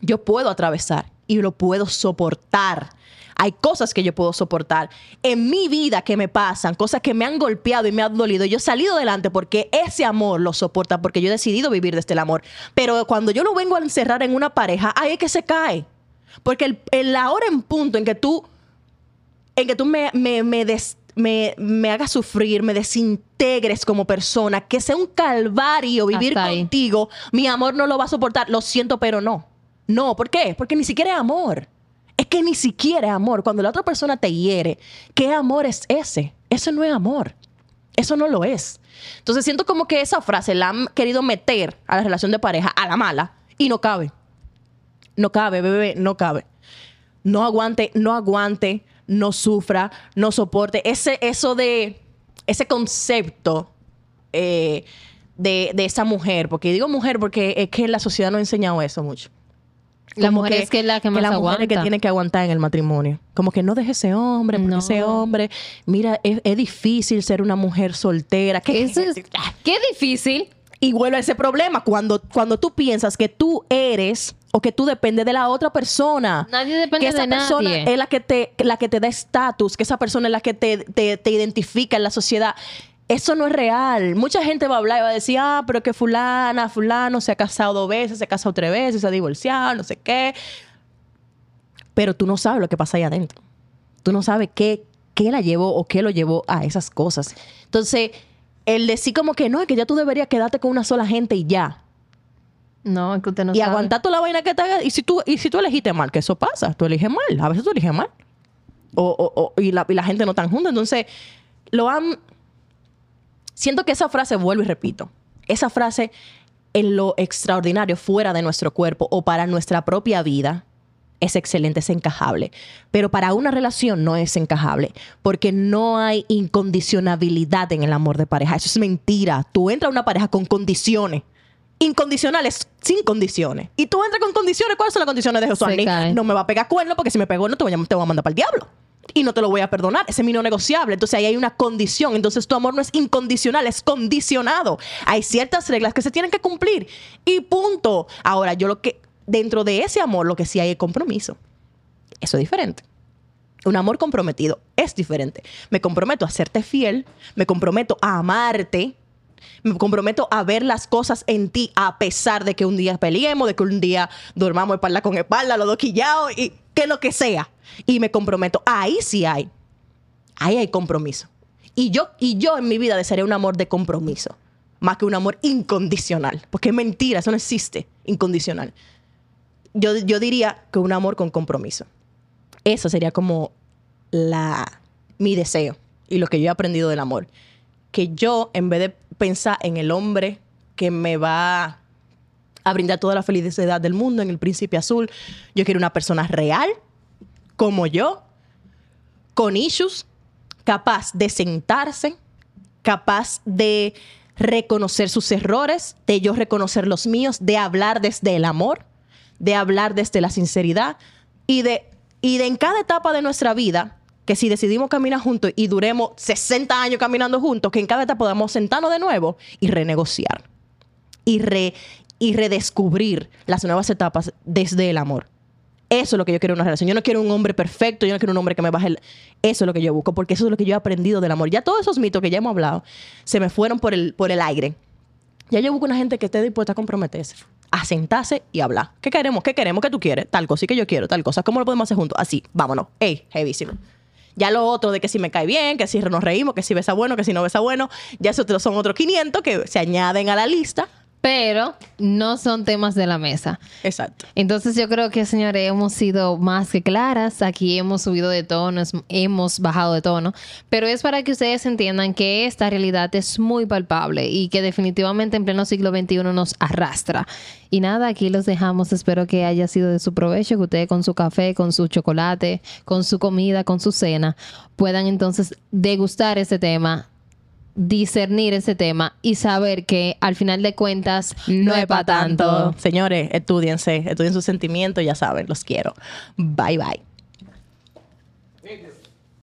yo puedo atravesar y lo puedo soportar. Hay cosas que yo puedo soportar en mi vida que me pasan, cosas que me han golpeado y me han dolido. Yo he salido adelante porque ese amor lo soporta, porque yo he decidido vivir desde el amor. Pero cuando yo lo vengo a encerrar en una pareja, ahí es que se cae. Porque el, el- la hora en punto en que tú, en que tú me, me, me, des- me, me hagas sufrir, me desintegres como persona, que sea un calvario vivir Hasta ahí. contigo, mi amor no lo va a soportar. Lo siento, pero no. No, ¿por qué? Porque ni siquiera es amor. Es que ni siquiera es amor. Cuando la otra persona te hiere, ¿qué amor es ese? Eso no es amor. Eso no lo es. Entonces siento como que esa frase la han querido meter a la relación de pareja a la mala y no cabe. No cabe, bebé, no cabe. No aguante, no aguante, no sufra, no soporte. Ese, eso de, ese concepto eh, de, de esa mujer, porque digo mujer porque es que la sociedad no ha enseñado eso mucho. La mujer es que es la que más la mujer es que tiene que aguantar en el matrimonio. Como que no deje ese hombre, porque No. ese hombre, mira, es, es difícil ser una mujer soltera. ¿Qué Eso es, qué difícil. y vuelve a ese problema cuando, cuando tú piensas que tú eres o que tú dependes de la otra persona. Nadie depende que esa de persona nadie. es la que te, la que te da estatus, que esa persona es la que te, te- te identifica en la sociedad. Eso no es real. Mucha gente va a hablar y va a decir, ah, pero que fulana, fulano se ha casado dos veces, se ha casado tres veces, se ha divorciado, no sé qué. Pero tú no sabes lo que pasa ahí adentro. Tú no sabes qué, qué la llevó o qué lo llevó a esas cosas. Entonces, el decir como que no, es que ya tú deberías quedarte con una sola gente y ya. No, es que usted no y sabe. aguantar toda la vaina que te haga. Y si tú, y si tú elegiste mal, que eso pasa, tú eliges mal. A veces tú eliges mal. O, o- o- y, la, y la gente no tan junta. Entonces, lo han. Siento que esa frase, vuelvo y repito, esa frase en lo extraordinario fuera de nuestro cuerpo o para nuestra propia vida es excelente, es encajable. Pero para una relación no es encajable porque no hay incondicionabilidad en el amor de pareja. Eso es mentira. Tú entras a una pareja con condiciones. Incondicionales, sin condiciones. Y tú entras con condiciones. ¿Cuáles son las condiciones de cae. No me va a pegar cuerno porque si me pegó no te voy, a, te voy a mandar para el diablo. Y no te lo voy a perdonar. Ese es mi no negociable. Entonces ahí hay una condición. Entonces tu amor no es incondicional, es condicionado. Hay ciertas reglas que se tienen que cumplir. Y punto. Ahora, yo lo que, dentro de ese amor, lo que sí hay es compromiso. Eso es diferente. Un amor comprometido es diferente. Me comprometo a serte fiel, me comprometo a amarte, me comprometo a ver las cosas en ti a pesar de que un día peleemos, de que un día dormamos espalda con espalda, los dos quillados y que lo que sea. Y me comprometo. Ahí sí hay. Ahí hay compromiso. Y yo, y yo en mi vida desearía un amor de compromiso, más que un amor incondicional. Porque es mentira, eso no existe, incondicional. Yo, yo diría que un amor con compromiso. Eso sería como la, mi deseo y lo que yo he aprendido del amor. Que yo, en vez de pensar en el hombre que me va a brindar toda la felicidad del mundo, en el príncipe azul, yo quiero una persona real, como yo, con issues, capaz de sentarse, capaz de reconocer sus errores, de yo reconocer los míos, de hablar desde el amor, de hablar desde la sinceridad y de, y de en cada etapa de nuestra vida, que si decidimos caminar juntos y duremos 60 años caminando juntos, que en cada etapa podamos sentarnos de nuevo y renegociar y, re- y redescubrir las nuevas etapas desde el amor. Eso es lo que yo quiero en una relación. Yo no quiero un hombre perfecto, yo no quiero un hombre que me baje el... Eso es lo que yo busco, porque eso es lo que yo he aprendido del amor. Ya todos esos mitos que ya hemos hablado se me fueron por el, por el aire. Ya yo busco una gente que esté dispuesta a comprometerse, a sentarse y hablar. ¿Qué queremos? ¿Qué queremos? ¿Qué tú quieres? Tal cosa, sí que yo quiero, tal cosa. ¿Cómo lo podemos hacer juntos? Así, vámonos. Ey, heavísimo. Ya lo otro de que si me cae bien, que si nos reímos, que si besa bueno, que si no besa bueno, ya son otros 500 que se añaden a la lista. Pero no son temas de la mesa. Exacto. Entonces yo creo que, señores, hemos sido más que claras. Aquí hemos subido de tono, hemos bajado de tono. Pero es para que ustedes entiendan que esta realidad es muy palpable y que definitivamente en pleno siglo XXI nos arrastra. Y nada, aquí los dejamos. Espero que haya sido de su provecho, que ustedes con su café, con su chocolate, con su comida, con su cena, puedan entonces degustar este tema discernir ese tema y saber que al final de cuentas no, es para tanto. Señores, estudiense, estudien sus sentimientos, ya saben, los quiero. Bye bye.